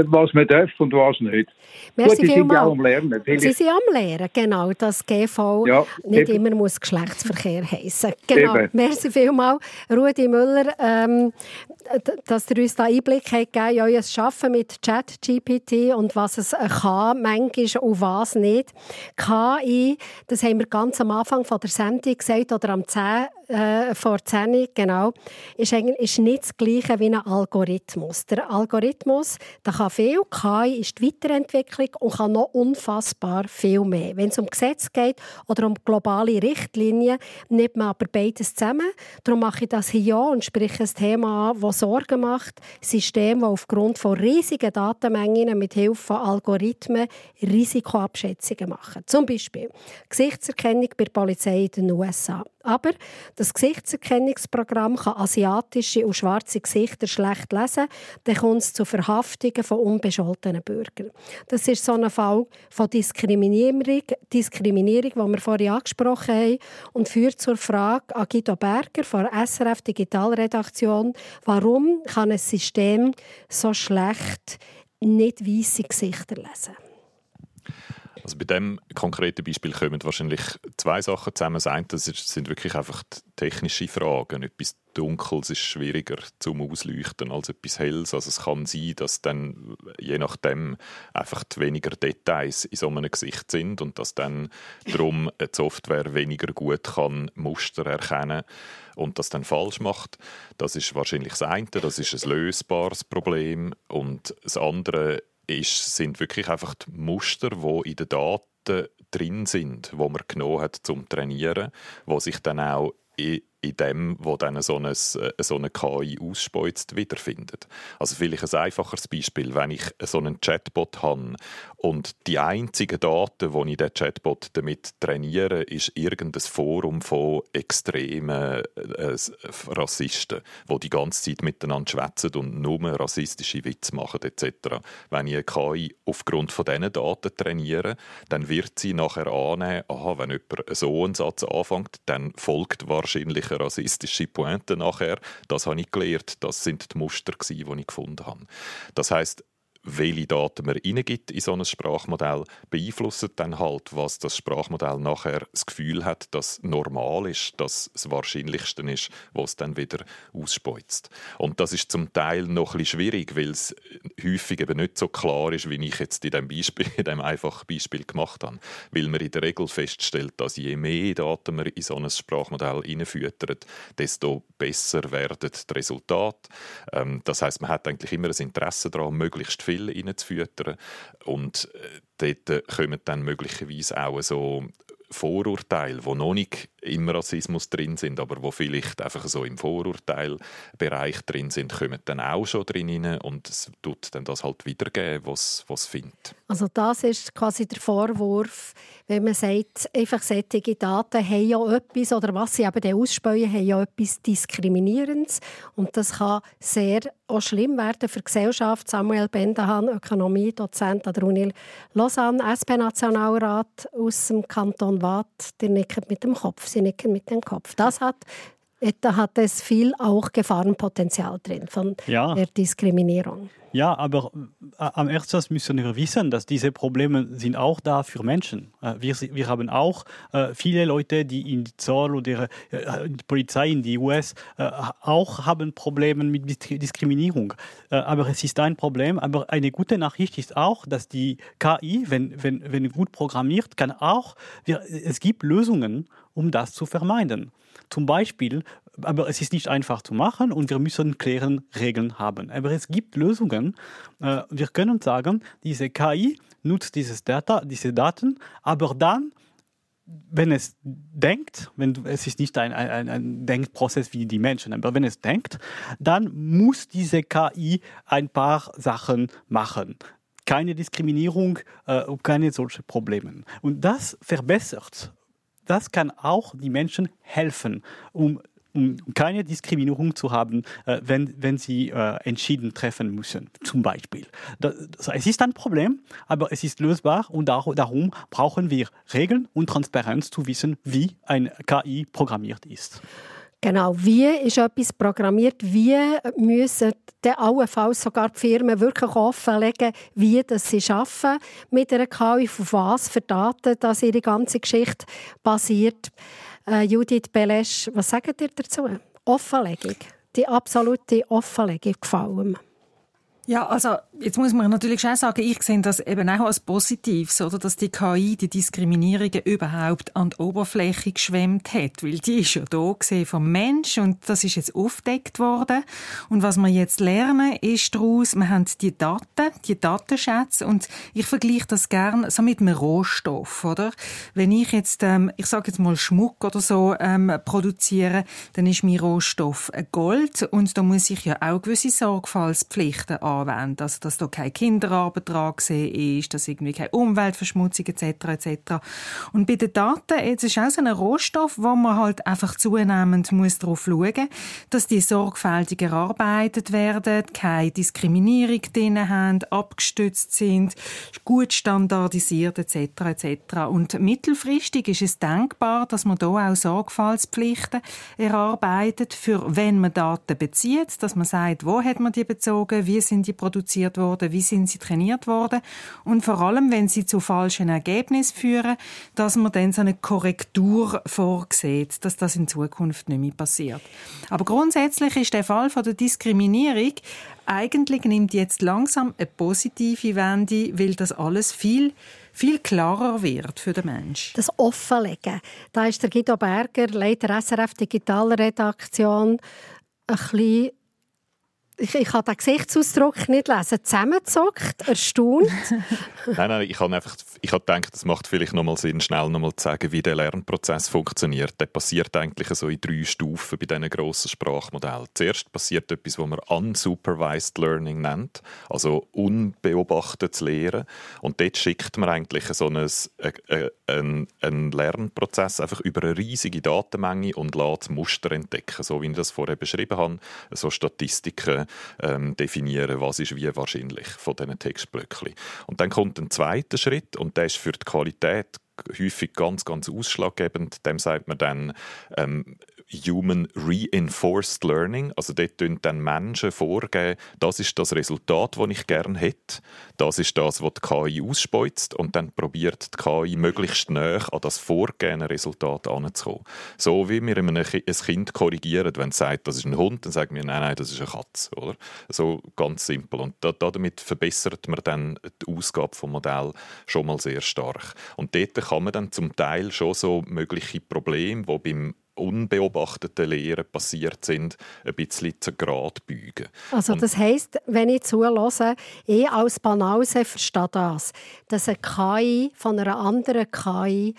was man darf und was nicht. Merci Gut, die sind auch am Lernen. Sie sind am Lernen, genau, dass GV Ja, nicht eben. immer muss Geschlechtsverkehr heissen Genau, Eben. merci vielmals. Rudi Müller, ähm, dass ihr uns da Einblick habt gegeben in euer Arbeiten mit ChatGPT und was es äh, kann, manchmal und was nicht. KI, das haben wir ganz am Anfang von der Sendung gesagt, oder am 10, äh, vor 10, genau, ist, ist nicht das Gleiche wie ein Algorithmus. Der Algorithmus, der kann viel, KI ist die Weiterentwicklung und kann noch unfassbar viel mehr. Wenn es um Gesetze geht oder um globale Richtlinien, nimmt man aber beides zusammen. Darum mache ich das hier und spreche ein Thema an, Sorgen macht. Systeme, die aufgrund von riesigen Datenmengen mit Hilfe von Algorithmen Risikoabschätzungen machen. Zum Beispiel Gesichtserkennung bei der Polizei in den USA. Aber das Gesichtserkennungsprogramm kann asiatische und schwarze Gesichter schlecht lesen. Dann kommt es zu Verhaftungen von unbescholtenen Bürgern. Das ist so ein Fall von Diskriminierung, Diskriminierung, die wir vorhin angesprochen haben, und führt zur Frage an Guido Berger von der SRF Digitalredaktion, warum kann ein System so schlecht nicht weisse Gesichter lesen? Also bei dem konkreten Beispiel kommen wahrscheinlich zwei Sachen zusammen. Das eine das sind wirklich einfach technische Fragen. Etwas Dunkles ist schwieriger zum Ausleuchten als etwas Helles. Also es kann sein, dass dann je nachdem einfach weniger Details in so einem Gesicht sind und dass dann darum die Software weniger gut kann Muster erkennen und das dann falsch macht. Das ist wahrscheinlich das eine, das ist ein lösbares Problem. Und das andere ist, sind wirklich einfach die Muster, die in den Daten drin sind, wo man genommen hat zum Trainieren, wo sich dann auch in, in dem, wo dann so eine, so eine KI ausspeuzt, wiederfindet. Also vielleicht ein einfacheres Beispiel, wenn ich so einen Chatbot habe und die einzigen Daten, die ich den Chatbot damit trainiere, ist irgendein Forum von extremen äh, Rassisten, die die ganze Zeit miteinander schwätzen und nur rassistische Witze machen etc. Wenn ich eine KI aufgrund von diesen Daten trainiere, dann wird sie nachher annehmen, aha, wenn jemand so einen Satz anfängt, dann folgt wahrscheinlich eine rassistische Pointe nachher. Das habe ich gelernt. Das sind die Muster, die ich gefunden habe. Das heißt, welche Daten man reingibt in so ein Sprachmodell, beeinflusst dann halt, was das Sprachmodell nachher das Gefühl hat, dass normal ist, dass das Wahrscheinlichste ist, was es dann wieder ausspeuzt. Und das ist zum Teil noch ein schwierig, weil es häufig eben nicht so klar ist, wie ich jetzt in dem Beispiel, in dem einfachen Beispiel gemacht habe. Weil man in der Regel feststellt, dass je mehr Daten man in so ein Sprachmodell hineinfüttert, desto besser werden die Resultate. Ähm, das heißt, man hat eigentlich immer ein Interesse daran, möglichst viel reinzufüttern. Und äh, dort kommen dann möglicherweise auch so Vorurteile, die noch nicht im Rassismus drin sind, aber wo vielleicht einfach so im Vorurteilbereich drin sind, kommen dann auch schon drin rein und es tut dann das halt wiedergeben, was es findet. Also das ist quasi der Vorwurf, wenn man sagt, einfach solche Daten haben ja etwas, oder was sie eben dann ausspähen, haben ja etwas Diskriminierendes. Und das kann sehr auch schlimm werden für die Gesellschaft. Samuel Bendahan, Ökonomie-Dozent an der Uni Lausanne, SP-Nationalrat aus dem Kanton Waadt, der nickt mit dem Kopf, sie nicken mit dem Kopf. Das hat da hat es viel auch Gefahrenpotenzial drin von Ja. der Diskriminierung. Ja, aber äh, am ersten müssen wir wissen, dass diese Probleme sind auch da für Menschen. Äh, wir, wir haben auch äh, viele Leute, die in die Zoll oder in die Polizei in die US auch haben Probleme mit Dis- Diskriminierung. Aber es ist ein Problem. Aber eine gute Nachricht ist auch, dass die KI, wenn, wenn, wenn gut programmiert, kann auch, wir, es gibt Lösungen, um das zu vermeiden. Zum Beispiel, aber es ist nicht einfach zu machen und wir müssen klären Regeln haben. Aber es gibt Lösungen. Äh, Wir können sagen, diese KI nutzt dieses Data, diese Daten, aber dann wenn es denkt, wenn es ist nicht ein, ein, ein- Denkprozess wie die Menschen, aber wenn es denkt, dann muss diese KI ein paar Sachen machen. keine Diskriminierung äh, keine solchen Probleme. Und das verbessert, das kann auch die Menschen helfen, um um keine Diskriminierung zu haben, äh, wenn, wenn sie äh, entschieden treffen müssen, zum Beispiel. Das, es ist ein Problem, aber es ist lösbar und darum brauchen wir Regeln und Transparenz zu wissen, wie ein KI programmiert ist. Genau, wie ist etwas programmiert? Wie müssen dann allenfalls sogar die Firmen wirklich offenlegen, wie das sie arbeiten mit einer KI, auf was für Daten dass ihre ganze Geschichte basiert. Äh, Judith Belesch, was sagt ihr dazu? Offenlegung, die absolute Offenlegung gefallen mir. Ja, also jetzt muss man natürlich schon sagen, ich sehe das eben auch als Positives, oder, dass die KI die Diskriminierungen überhaupt an die Oberfläche geschwemmt hat, weil die ist ja da gesehen vom Mensch und das ist jetzt aufdeckt worden. Und was wir jetzt lernen, ist daraus, wir haben die Daten, die Datenschätze und ich vergleiche das gern so mit einem Rohstoff, oder? Wenn ich jetzt, ähm, ich sage jetzt mal Schmuck oder so ähm, produziere, dann ist mein Rohstoff Gold und da muss ich ja auch gewisse Sorgfaltspflichten anwenden. Also, dass da keine Kinderarbeit dran ist, dass irgendwie keine Umweltverschmutzung etc. etc. Und bei den Daten, jetzt ist auch so ein Rohstoff, wo man halt einfach zunehmend muss darauf schauen dass die sorgfältig erarbeitet werden, keine Diskriminierung drin haben, abgestützt sind, gut standardisiert etc. etc. Und mittelfristig ist es denkbar, dass man da auch Sorgfaltspflichten erarbeitet, für wenn man Daten bezieht, dass man sagt, wo hat man die bezogen, wie sind die produziert worden, wie sind sie trainiert worden und vor allem, wenn sie zu falschen Ergebnissen führen, dass man dann so eine Korrektur vorsieht, dass das in Zukunft nicht mehr passiert. Aber grundsätzlich ist der Fall von der Diskriminierung eigentlich nimmt jetzt langsam eine positive Wende, weil das alles viel viel klarer wird für den Menschen. Das Offenlegen. Da ist der Guido Berger, Leiter SRF Digitalredaktion, ein bisschen ich, ich kann den Gesichtsausdruck nicht lesen. Zusammengezockt, erstaunt. nein, nein, ich habe einfach ich habe gedacht, es macht vielleicht noch mal Sinn, schnell noch mal zu sagen, wie der Lernprozess funktioniert. Der passiert eigentlich so in drei Stufen bei diesen grossen Sprachmodellen. Zuerst passiert etwas, was man Unsupervised Learning nennt, also unbeobachtetes Lehren. Und dort schickt man eigentlich so einen, einen, einen Lernprozess einfach über eine riesige Datenmenge und lässt Muster entdecken, so wie ich das vorher beschrieben habe, so Statistiken ähm, definieren, was ist wie wahrscheinlich von diesen Textblöcken. Und dann kommt ein zweiter Schritt und der ist für die Qualität häufig ganz, ganz ausschlaggebend. Dem sagt man dann ähm, Human Reinforced Learning. Also dort tun dann Menschen vorgeben, das ist das Resultat, das ich gerne hätte. Das ist das, was die KI ausspeuzt. Und dann probiert die KI möglichst näher an das vorgegebene Resultat anzukommen. So wie wir ein Kind korrigieren, wenn es sagt, das ist ein Hund, dann sagen wir, nein, nein, das ist eine Katze. Oder? So ganz simpel. Und damit verbessert man dann die Ausgabe vom Modell schon mal sehr stark. Und dort kann man dann zum Teil schon so mögliche Probleme, die beim unbeobachteten Lehren passiert sind, ein bisschen zu Grad beugen. Also das heisst, wenn ich zulasse, ich als Banause verstehe das, dass eine KI von einer anderen KI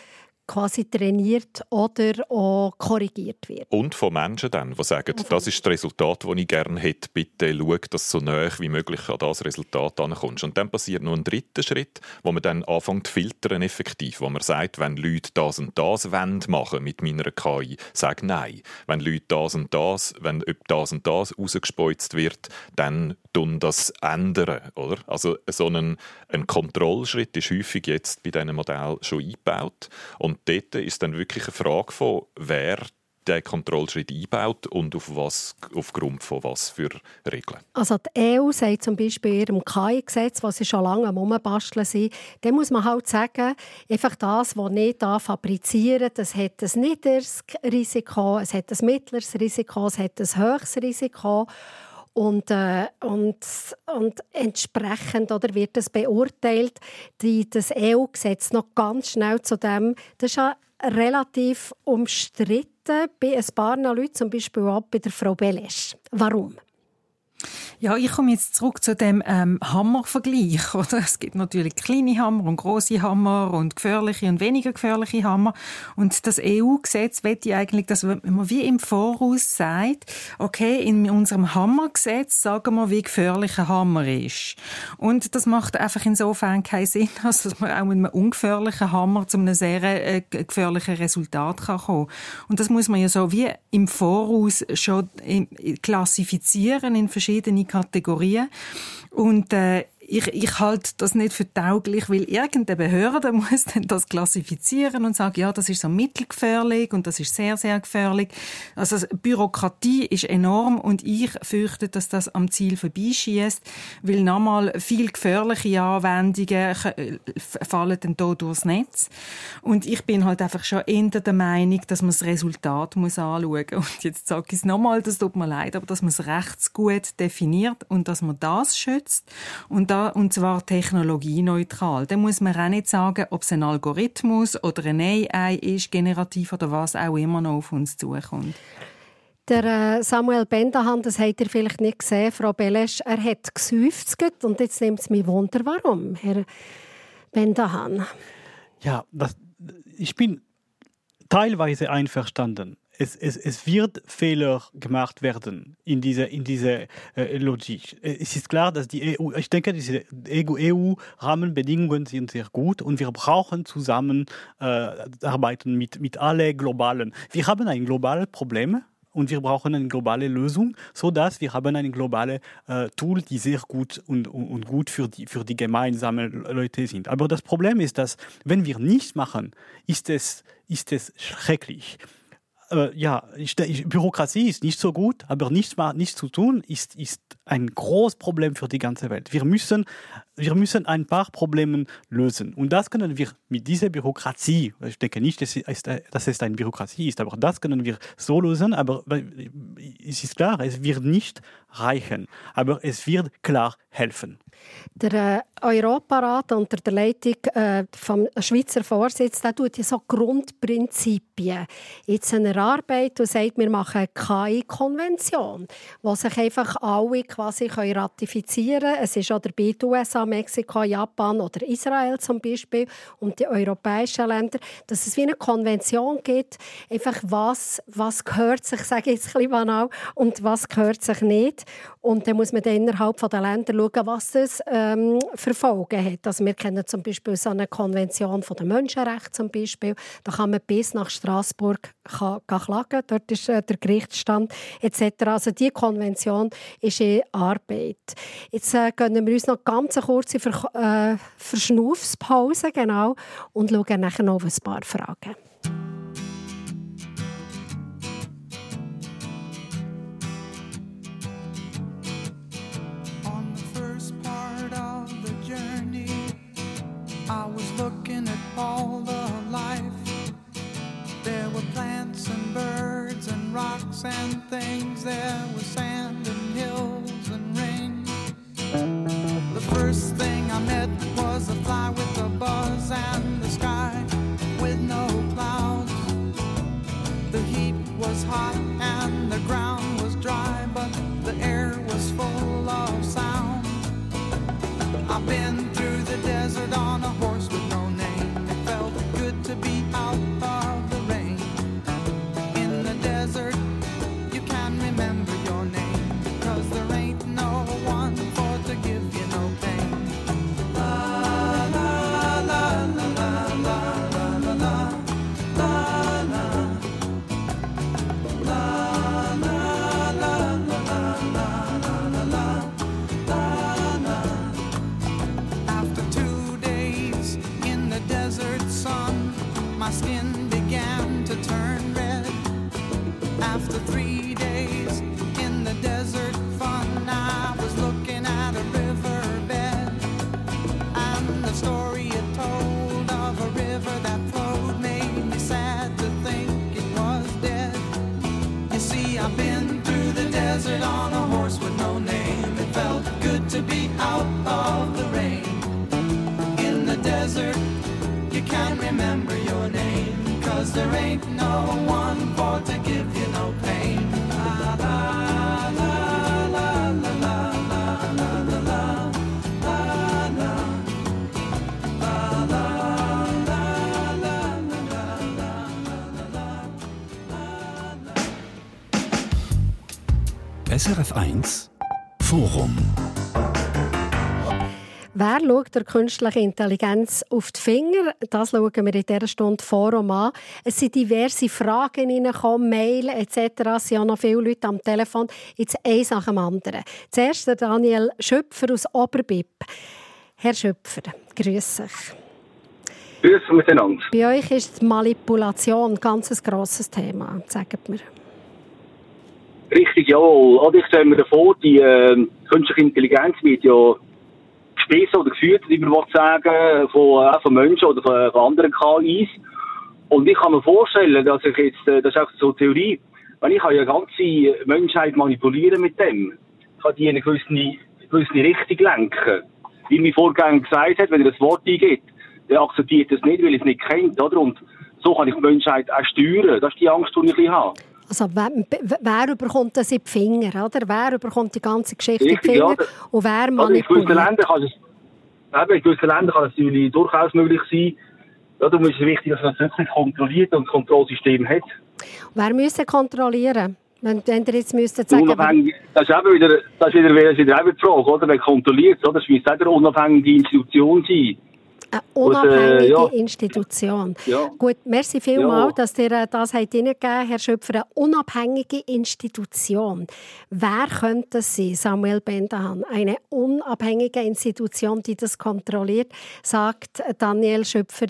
quasi trainiert oder auch korrigiert wird. Und von Menschen dann, die sagen, das ist das Resultat, das ich gerne hätte, bitte schau, dass du so nah wie möglich an das Resultat ankommst. Und dann passiert noch ein dritter Schritt, wo man dann anfängt zu filtern effektiv, wo man sagt, wenn Leute das und das wollen machen mit meiner KI, sag nein. Wenn Leute das und das, wenn das und das rausgespeuzt wird, dann tun das ändern, oder? Also so ein, ein Kontrollschritt ist häufig jetzt bei diesen Modellen schon eingebaut und dort ist dann wirklich eine Frage von, wer den Kontrollschritt einbaut und auf was, aufgrund von was für Regeln. Also die EU sagt zum Beispiel in ihrem KI-Gesetz, was sie schon lange am Umbasteln sind, dann muss man halt sagen, einfach das, was nicht da fabrizieren, das hat ein niedriges Risiko, es hat ein mittleres Risiko, es hat ein höheres Risiko und, äh, und, und entsprechend oder wird das beurteilt, die, das EU-Gesetz noch ganz schnell zu dem, das ist ja relativ umstritten bei ein paar Leuten, zum Beispiel auch bei der Frau Belesch. Warum? Ja, ich komme jetzt zurück zu dem ähm, Hammervergleich. Es gibt natürlich kleine Hammer und große Hammer und gefährliche und weniger gefährliche Hammer. Und das EU-Gesetz wird eigentlich, dass man wie im Voraus sagt, okay, in unserem Hammergesetz sagen wir, wie gefährlich ein Hammer ist. Und das macht einfach insofern keinen Sinn, dass man auch mit einem ungefährlichen Hammer zu einem sehr äh, gefährlichen Resultat kann kommen. Und das muss man ja so wie im Voraus schon klassifizieren in verschiedene Kategorien. Und äh, ich, ich halte das nicht für tauglich, weil irgendeine Behörde muss dann das klassifizieren und sagen, ja, das ist so mittelgefährlich und das ist sehr, sehr gefährlich. Also Bürokratie ist enorm und ich fürchte, dass das am Ziel vorbeischießt, weil nochmal viel gefährliche Anwendungen fallen dann hier durchs Netz. Und ich bin halt einfach schon eher der Meinung, dass man das Resultat muss anschauen muss. Und jetzt sage ich es nochmal, das tut mir leid, aber dass man es rechtsgut definiert und dass man das schützt und und zwar technologieneutral. Da muss man auch nicht sagen, ob es ein Algorithmus oder ein AI ist, generativ oder was auch immer noch auf uns zukommt. Der äh, Samuel Bendahan, das habt ihr vielleicht nicht gesehen, Frau Belesch, er hat gesäufzt und jetzt nimmt es mich Wunder, warum, Herr Bendahan? Ja, das, ich bin teilweise einverstanden es, es, es wird Fehler gemacht werden in dieser in diese, äh, Logik. Es ist klar, dass die EU, ich denke, diese EU-Rahmenbedingungen sind sehr gut und wir brauchen zusammen äh, arbeiten mit, mit allen globalen. Wir haben ein globales Problem und wir brauchen eine globale Lösung, so dass wir haben ein globales äh, Tool, die sehr gut und, und, und, gut für die, für die gemeinsamen Leute sind. Aber das Problem ist, dass wenn wir nichts machen, ist es, ist es schrecklich äh, ja, ich, ich, Bürokratie ist nicht so gut, aber nichts, nichts zu tun ist, ist ein großes Problem für die ganze Welt. Wir müssen, wir müssen ein paar Probleme lösen. Und das können wir mit dieser Bürokratie, ich denke nicht, dass es, eine Bürokratie ist, aber das können wir so lösen. Aber es ist klar, es wird nicht reichen, aber es wird klar helfen. Der äh, Europarat unter der Leitung äh, vom Schweizer Vorsitz, der tut ja so Grundprinzipien jetzt erarbeitet und sagt, wir machen keine Konvention, wo sich einfach alle quasi ratifizieren können. Es ist auch dabei die USA, Mexiko, Japan oder Israel zum Beispiel und die europäischen Länder, dass es wie eine Konvention gibt, einfach was, was gehört sich, sage ich jetzt ein bisschen banal, und was gehört sich nicht. Und dann muss man dann innerhalb der Länder schauen, was das ähm, für Folgen hat. Also wir kennen zum Beispiel so eine Konvention von den Menschenrechten zum Beispiel. Da kann man bis nach Straßburg klagen. Dort ist äh, der Gerichtsstand etc. Also die Konvention ist in Arbeit. Jetzt äh, gönnen wir uns noch ganz eine kurze Ver äh, Verschnaufspause genau, und schauen nachher noch auf ein paar Fragen. SRF1 Forum Wer schaut der künstlichen Intelligenz auf die Finger? Das schauen wir in dieser Stunde Forum an. Es sind diverse Fragen reingekommen, Mail etc. Es sind auch noch viele Leute am Telefon. Jetzt eins nach dem anderen. Zuerst der Daniel Schöpfer aus Oberbib. Herr Schöpfer, grüße euch. Grüß miteinander. Bei euch ist die Manipulation ganz ein ganz grosses Thema, sagt mir. Richtig, jawohl. Also ich stelle mir vor, die äh, künstliche Intelligenz wird ja gespissen oder geführt, wie man sagen von, äh, von Menschen oder von, von, anderen KIs. Und ich kann mir vorstellen, dass ich jetzt, äh, das ist auch so eine Theorie, wenn ich eine ganze Menschheit manipulieren mit dem, ich kann die in eine gewisse, gewisse Richtung lenken. Wie mein Vorgänger gesagt hat, wenn er das Wort eingibt, der akzeptiert das nicht, weil er es nicht kennt, oder? Und so kann ich die Menschheit auch steuern. Das ist die Angst, die ich habe. Also wer, wer überkommt das in die Finger, oder? Wer überkommt die ganze Geschichte Richtig, in die Finger? Ja, und wer manipuliert? Also in gewissen Ländern kann es, natürlich durchaus möglich sein. Ja, darum ist es wichtig, dass man es wirklich kontrolliert und ein Kontrollsystem hat. Wer müsste kontrollieren? Wenn, wenn ihr jetzt müsstet sagen... Das ist eben wieder, das ist wieder, das ist wieder die Frage, oder? Wer kontrolliert es, oder? Das müsste auch eine unabhängige Institution sein. Eine unabhängige äh, ja. Institution. Ja. Gut, merci vielmals, ja. dass ihr äh, das habt gegeben Herr Schöpfer. Eine unabhängige Institution. Wer könnte das sein, Samuel Bendahan? Eine unabhängige Institution, die das kontrolliert, sagt Daniel Schöpfer.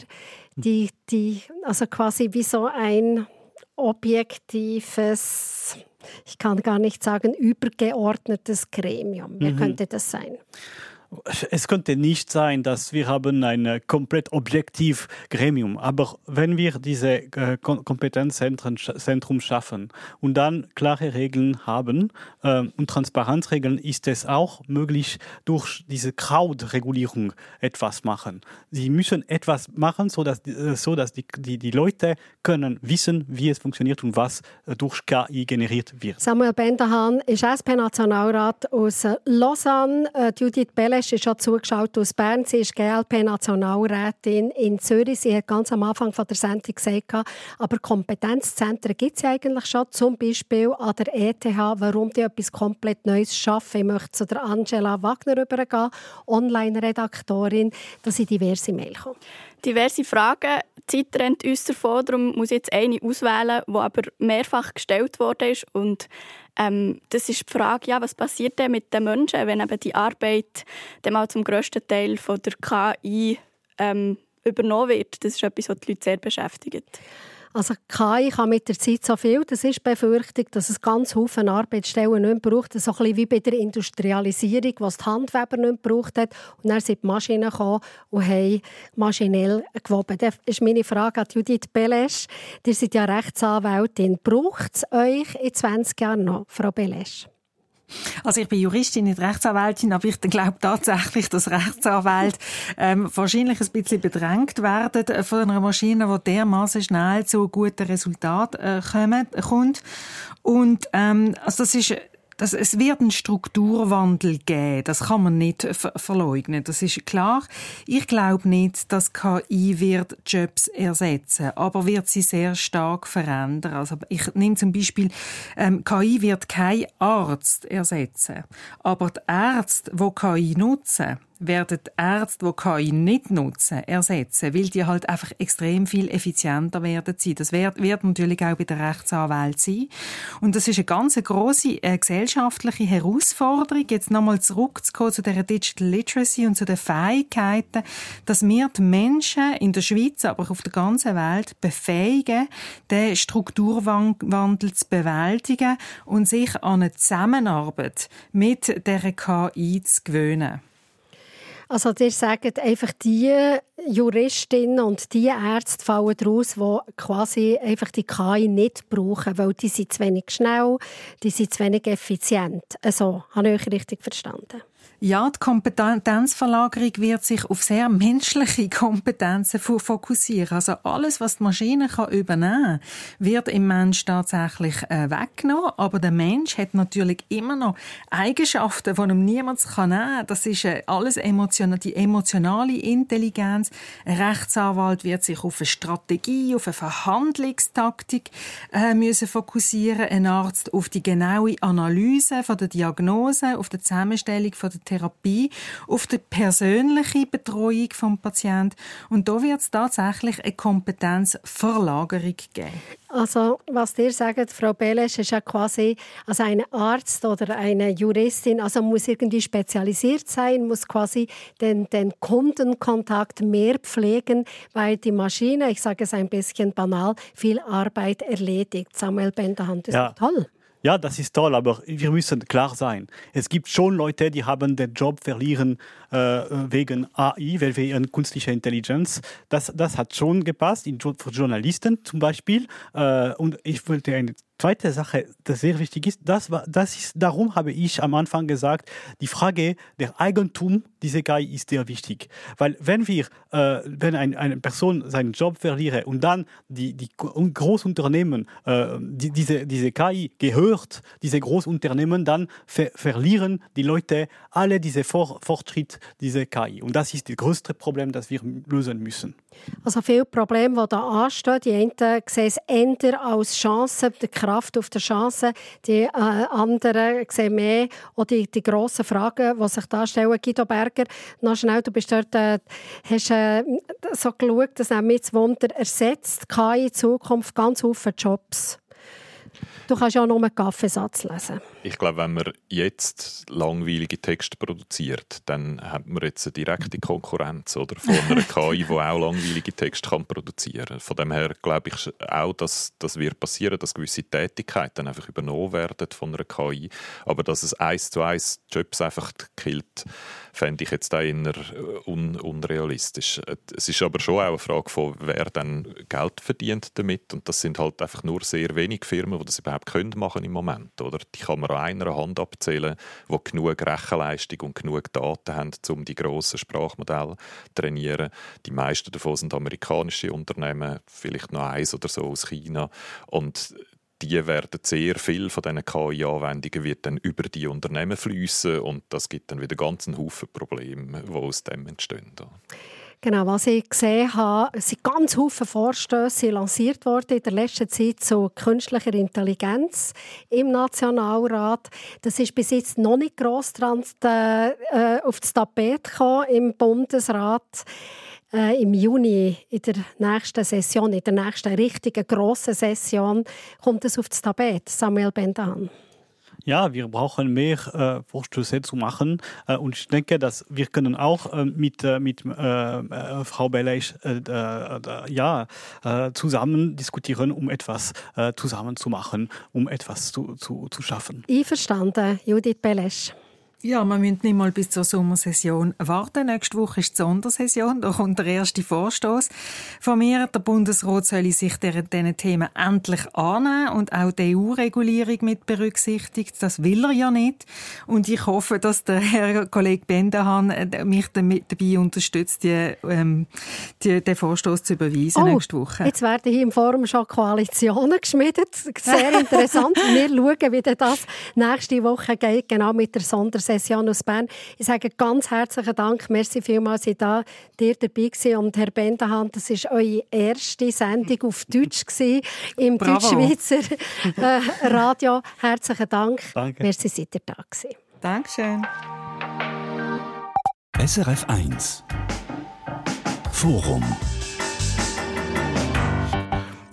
Die, die, also quasi wie so ein objektives, ich kann gar nicht sagen, übergeordnetes Gremium. Wer mhm. könnte das sein? Es könnte nicht sein, dass wir haben ein komplett objektiv Gremium, aber wenn wir diese äh, Kompetenzzentrum schaffen und dann klare Regeln haben äh, und Transparenzregeln, ist es auch möglich, durch diese Crowd-Regulierung etwas machen. Sie müssen etwas machen, sodass, äh, die, die, die Leute können wissen, wie es funktioniert und was äh, durch KI generiert wird. Samuel Benderhahn ist SP-Nationalrat aus Lausanne, äh, Judith Belle Ist schon zugeschaut aus Bern. Sie ist GLP-Nationalrätin in Zürich. Sie hat ganz am Anfang von der Sendung gesagt, aber Kompetenzzentren gibt es eigentlich schon, zum Beispiel an der ETH. Warum die etwas komplett Neues schaffen? Ich möchte zu der Angela Wagner übergehen, Online-Redaktorin, dass sie diverse Mail kommen. Diverse Fragen. Die Zeit rennt uns davon, darum muss ich jetzt eine auswählen, die aber mehrfach gestellt worden ist und ähm, das ist die Frage, ja, was passiert denn mit den Menschen, wenn eben die Arbeit dann mal zum grössten Teil von der KI ähm, übernommen wird. Das ist etwas, was die Leute sehr beschäftigt. Also KI kann mit der Zeit so viel, das ist Befürchtung, dass es ganz viele Arbeitsstellen nicht braucht. So ein bisschen wie bei der Industrialisierung, was die Handweber nicht mehr braucht hat. Und dann sind die Maschinen gekommen und haben maschinell gewoben. Das ist meine Frage an Judith Belesch. Ihr seid ja Rechtsanwältin. Braucht es euch in 20 Jahren noch, Frau Belesch? Also ich bin Juristin, nicht Rechtsanwältin, aber ich glaube tatsächlich, dass Rechtsanwälte ähm, wahrscheinlich ein bisschen bedrängt werden von einer Maschine, die dermaßen schnell zu guten Resultaten äh, kommt. Und ähm, also das ist das, es wird einen Strukturwandel geben. Das kann man nicht ver verleugnen. Das ist klar. Ich glaube nicht, dass KI wird Jobs ersetzen, aber wird sie sehr stark verändern. Also ich nehme zum Beispiel ähm, KI wird kein Arzt ersetzen, aber die Ärzte, die KI nutzen, werden die Ärzte, die KI nicht nutzen, ersetzen, weil die halt einfach extrem viel effizienter werden sein. Das wird, wird natürlich auch bei der Rechtsanwalt sein. Und das ist eine ganz große äh, gesellschaftliche Herausforderung, jetzt nochmal zurückzukommen zu der Digital Literacy und zu den Fähigkeiten, dass wir die Menschen in der Schweiz, aber auch auf der ganzen Welt befähigen, den Strukturwandel zu bewältigen und sich an eine Zusammenarbeit mit der KI zu gewöhnen. Also ihr sagt einfach, die Juristinnen und die Ärzte fallen daraus, die quasi einfach die KI nicht brauchen, weil die sind zu wenig schnell, die sind zu wenig effizient. Also, habe ich euch richtig verstanden? Ja, die Kompetenzverlagerung wird sich auf sehr menschliche Kompetenzen fokussieren. Also alles, was die Maschine kann übernehmen kann, wird im Mensch tatsächlich äh, weggenommen. Aber der Mensch hat natürlich immer noch Eigenschaften, die ihm niemand kann nehmen kann. Das ist äh, alles emotional, die emotionale Intelligenz. Ein Rechtsanwalt wird sich auf eine Strategie, auf eine Verhandlungstaktik äh, müssen fokussieren. Ein Arzt auf die genaue Analyse von der Diagnose, auf die Zusammenstellung von der Therapie, auf die persönliche Betreuung vom Patienten. Und da wird es tatsächlich eine Kompetenzverlagerung geben. Also, was dir sagt, Frau Belesch, ist ja quasi, also ein Arzt oder eine Juristin, also muss irgendwie spezialisiert sein, muss quasi den, den Kundenkontakt mehr pflegen, weil die Maschine, ich sage es ein bisschen banal, viel Arbeit erledigt. Samuel Benderhand, das Ja. ist toll. Ja, das ist toll, aber wir müssen klar sein. Es gibt schon Leute, die haben den Job verlieren äh, wegen AI, wegen künstlicher Intelligenz. Das, das hat schon gepasst, in, für Journalisten zum Beispiel. Äh, und ich wollte eine zweite Sache, das sehr wichtig ist, das, war, das ist, darum habe ich am Anfang gesagt, die Frage der Eigentum dieser KI ist sehr wichtig. Weil wenn wir, äh, wenn ein, eine Person seinen Job verliere und dann die, die Gro- Großunternehmen, äh, die, diese, diese KI gehört, diese Großunternehmen, dann ver verlieren die Leute alle diese Vor Fortschritt dieser KI. Und das ist das größte Problem, das wir lösen müssen. Also viele Probleme, die da anstehen, die einen sehen es eher als Chance, die Kraft auf der Chance, die äh, anderen sehen mehr auch die, die grossen Fragen, die sich da stellen. Guido Berger, noch schnell, du bist dort, äh, hast äh, so geschaut, dass nämlich das Wunder ersetzt KI in Zukunft ganz viele Jobs. Du kannst ja auch nur einen Kaffeesatz lesen. Ich glaube, wenn man jetzt langweilige Texte produziert, dann hat man jetzt eine direkte Konkurrenz oder, von einer KI, die auch langweilige Texte kann produzieren kann. Von dem her glaube ich auch, dass das wird passieren, dass gewisse Tätigkeiten einfach übernommen werden von einer KI. Aber dass es eins zu eins Jobs einfach killt, fände ich jetzt auch eher un unrealistisch. Es ist aber schon auch eine Frage von, wer dann Geld verdient damit. Und das sind halt einfach nur sehr wenige Firmen, die das überhaupt können machen im Moment. Oder? Die kann man an einer Hand abzählen, die genug Rechenleistung und genug Daten haben, um die grossen Sprachmodelle zu trainieren. Die meisten davon sind amerikanische Unternehmen, vielleicht noch eins oder so aus China. Und die werden sehr viel von diesen KI-Anwendungen wird dann über die Unternehmen fließen und das gibt dann wieder ganz einen Haufen Probleme, die aus dem entstehen. Genau, was ich gesehen habe, sind ganz viele Vorstöße lanciert worden in der letzten Zeit zu künstlicher Intelligenz im Nationalrat. Das ist bis jetzt noch nicht gross dran äh, auf das Tapet im Bundesrat. Äh, Im Juni, in der nächsten Session, in der nächsten richtigen grossen Session, kommt es auf das Tapet. Samuel Bendan. Ja, wir brauchen mehr äh, Vorstöße zu machen äh, und ich denke, dass wir können auch äh, mit, äh, mit äh, äh, Frau Belleich ja, zusammen diskutieren, um etwas zusammen zu machen, um etwas zu, zu, zu schaffen. Einverstanden, Judith Belesch. Ja, wir müssen nicht mal bis zur Sommersession warten. Nächste Woche ist die Sondersession. Da kommt der erste Vorstoß von mir. Der Bundesrat soll sich diesen Themen endlich annehmen und auch die EU-Regulierung mit berücksichtigt. Das will er ja nicht. Und ich hoffe, dass der Herr Kollege Bendahan mich damit dabei unterstützt, die, ähm, die, den Vorstoß zu überweisen Oh, nächste Woche. Jetzt werden hier im Forum schon Koalitionen geschmiedet. Sehr interessant. Wir schauen, wie das nächste Woche geht, genau mit der Sondersession aus Bern. Ich sage ganz herzlichen Dank. Merci vielmals, dass ihr da dir dabei gewesen. Und Herr Bendahan, das war eure erste Sendung auf Deutsch gewesen, im. Deutschschweizer äh, Radio. Herzlichen Dank. Danke. Merci, seid ihr da gewesen. Dankeschön. SRF 1 Forum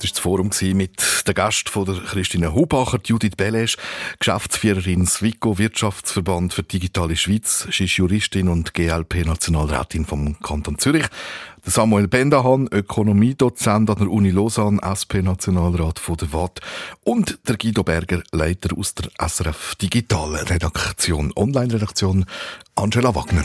Das war das Forum mit der Gast von der Christine Hubacher, Judith Belesch, Geschäftsführerin Swico Wirtschaftsverband für digitale Schweiz. Sie ist Juristin und GLP-Nationalrätin vom Kanton Zürich. Samuel Bendahan, Ökonomiedozent an der Uni Lausanne, SP-Nationalrat von der WAT. Und der Guido Berger, Leiter aus der SRF Digital Redaktion, Online-Redaktion, Angela Wagner.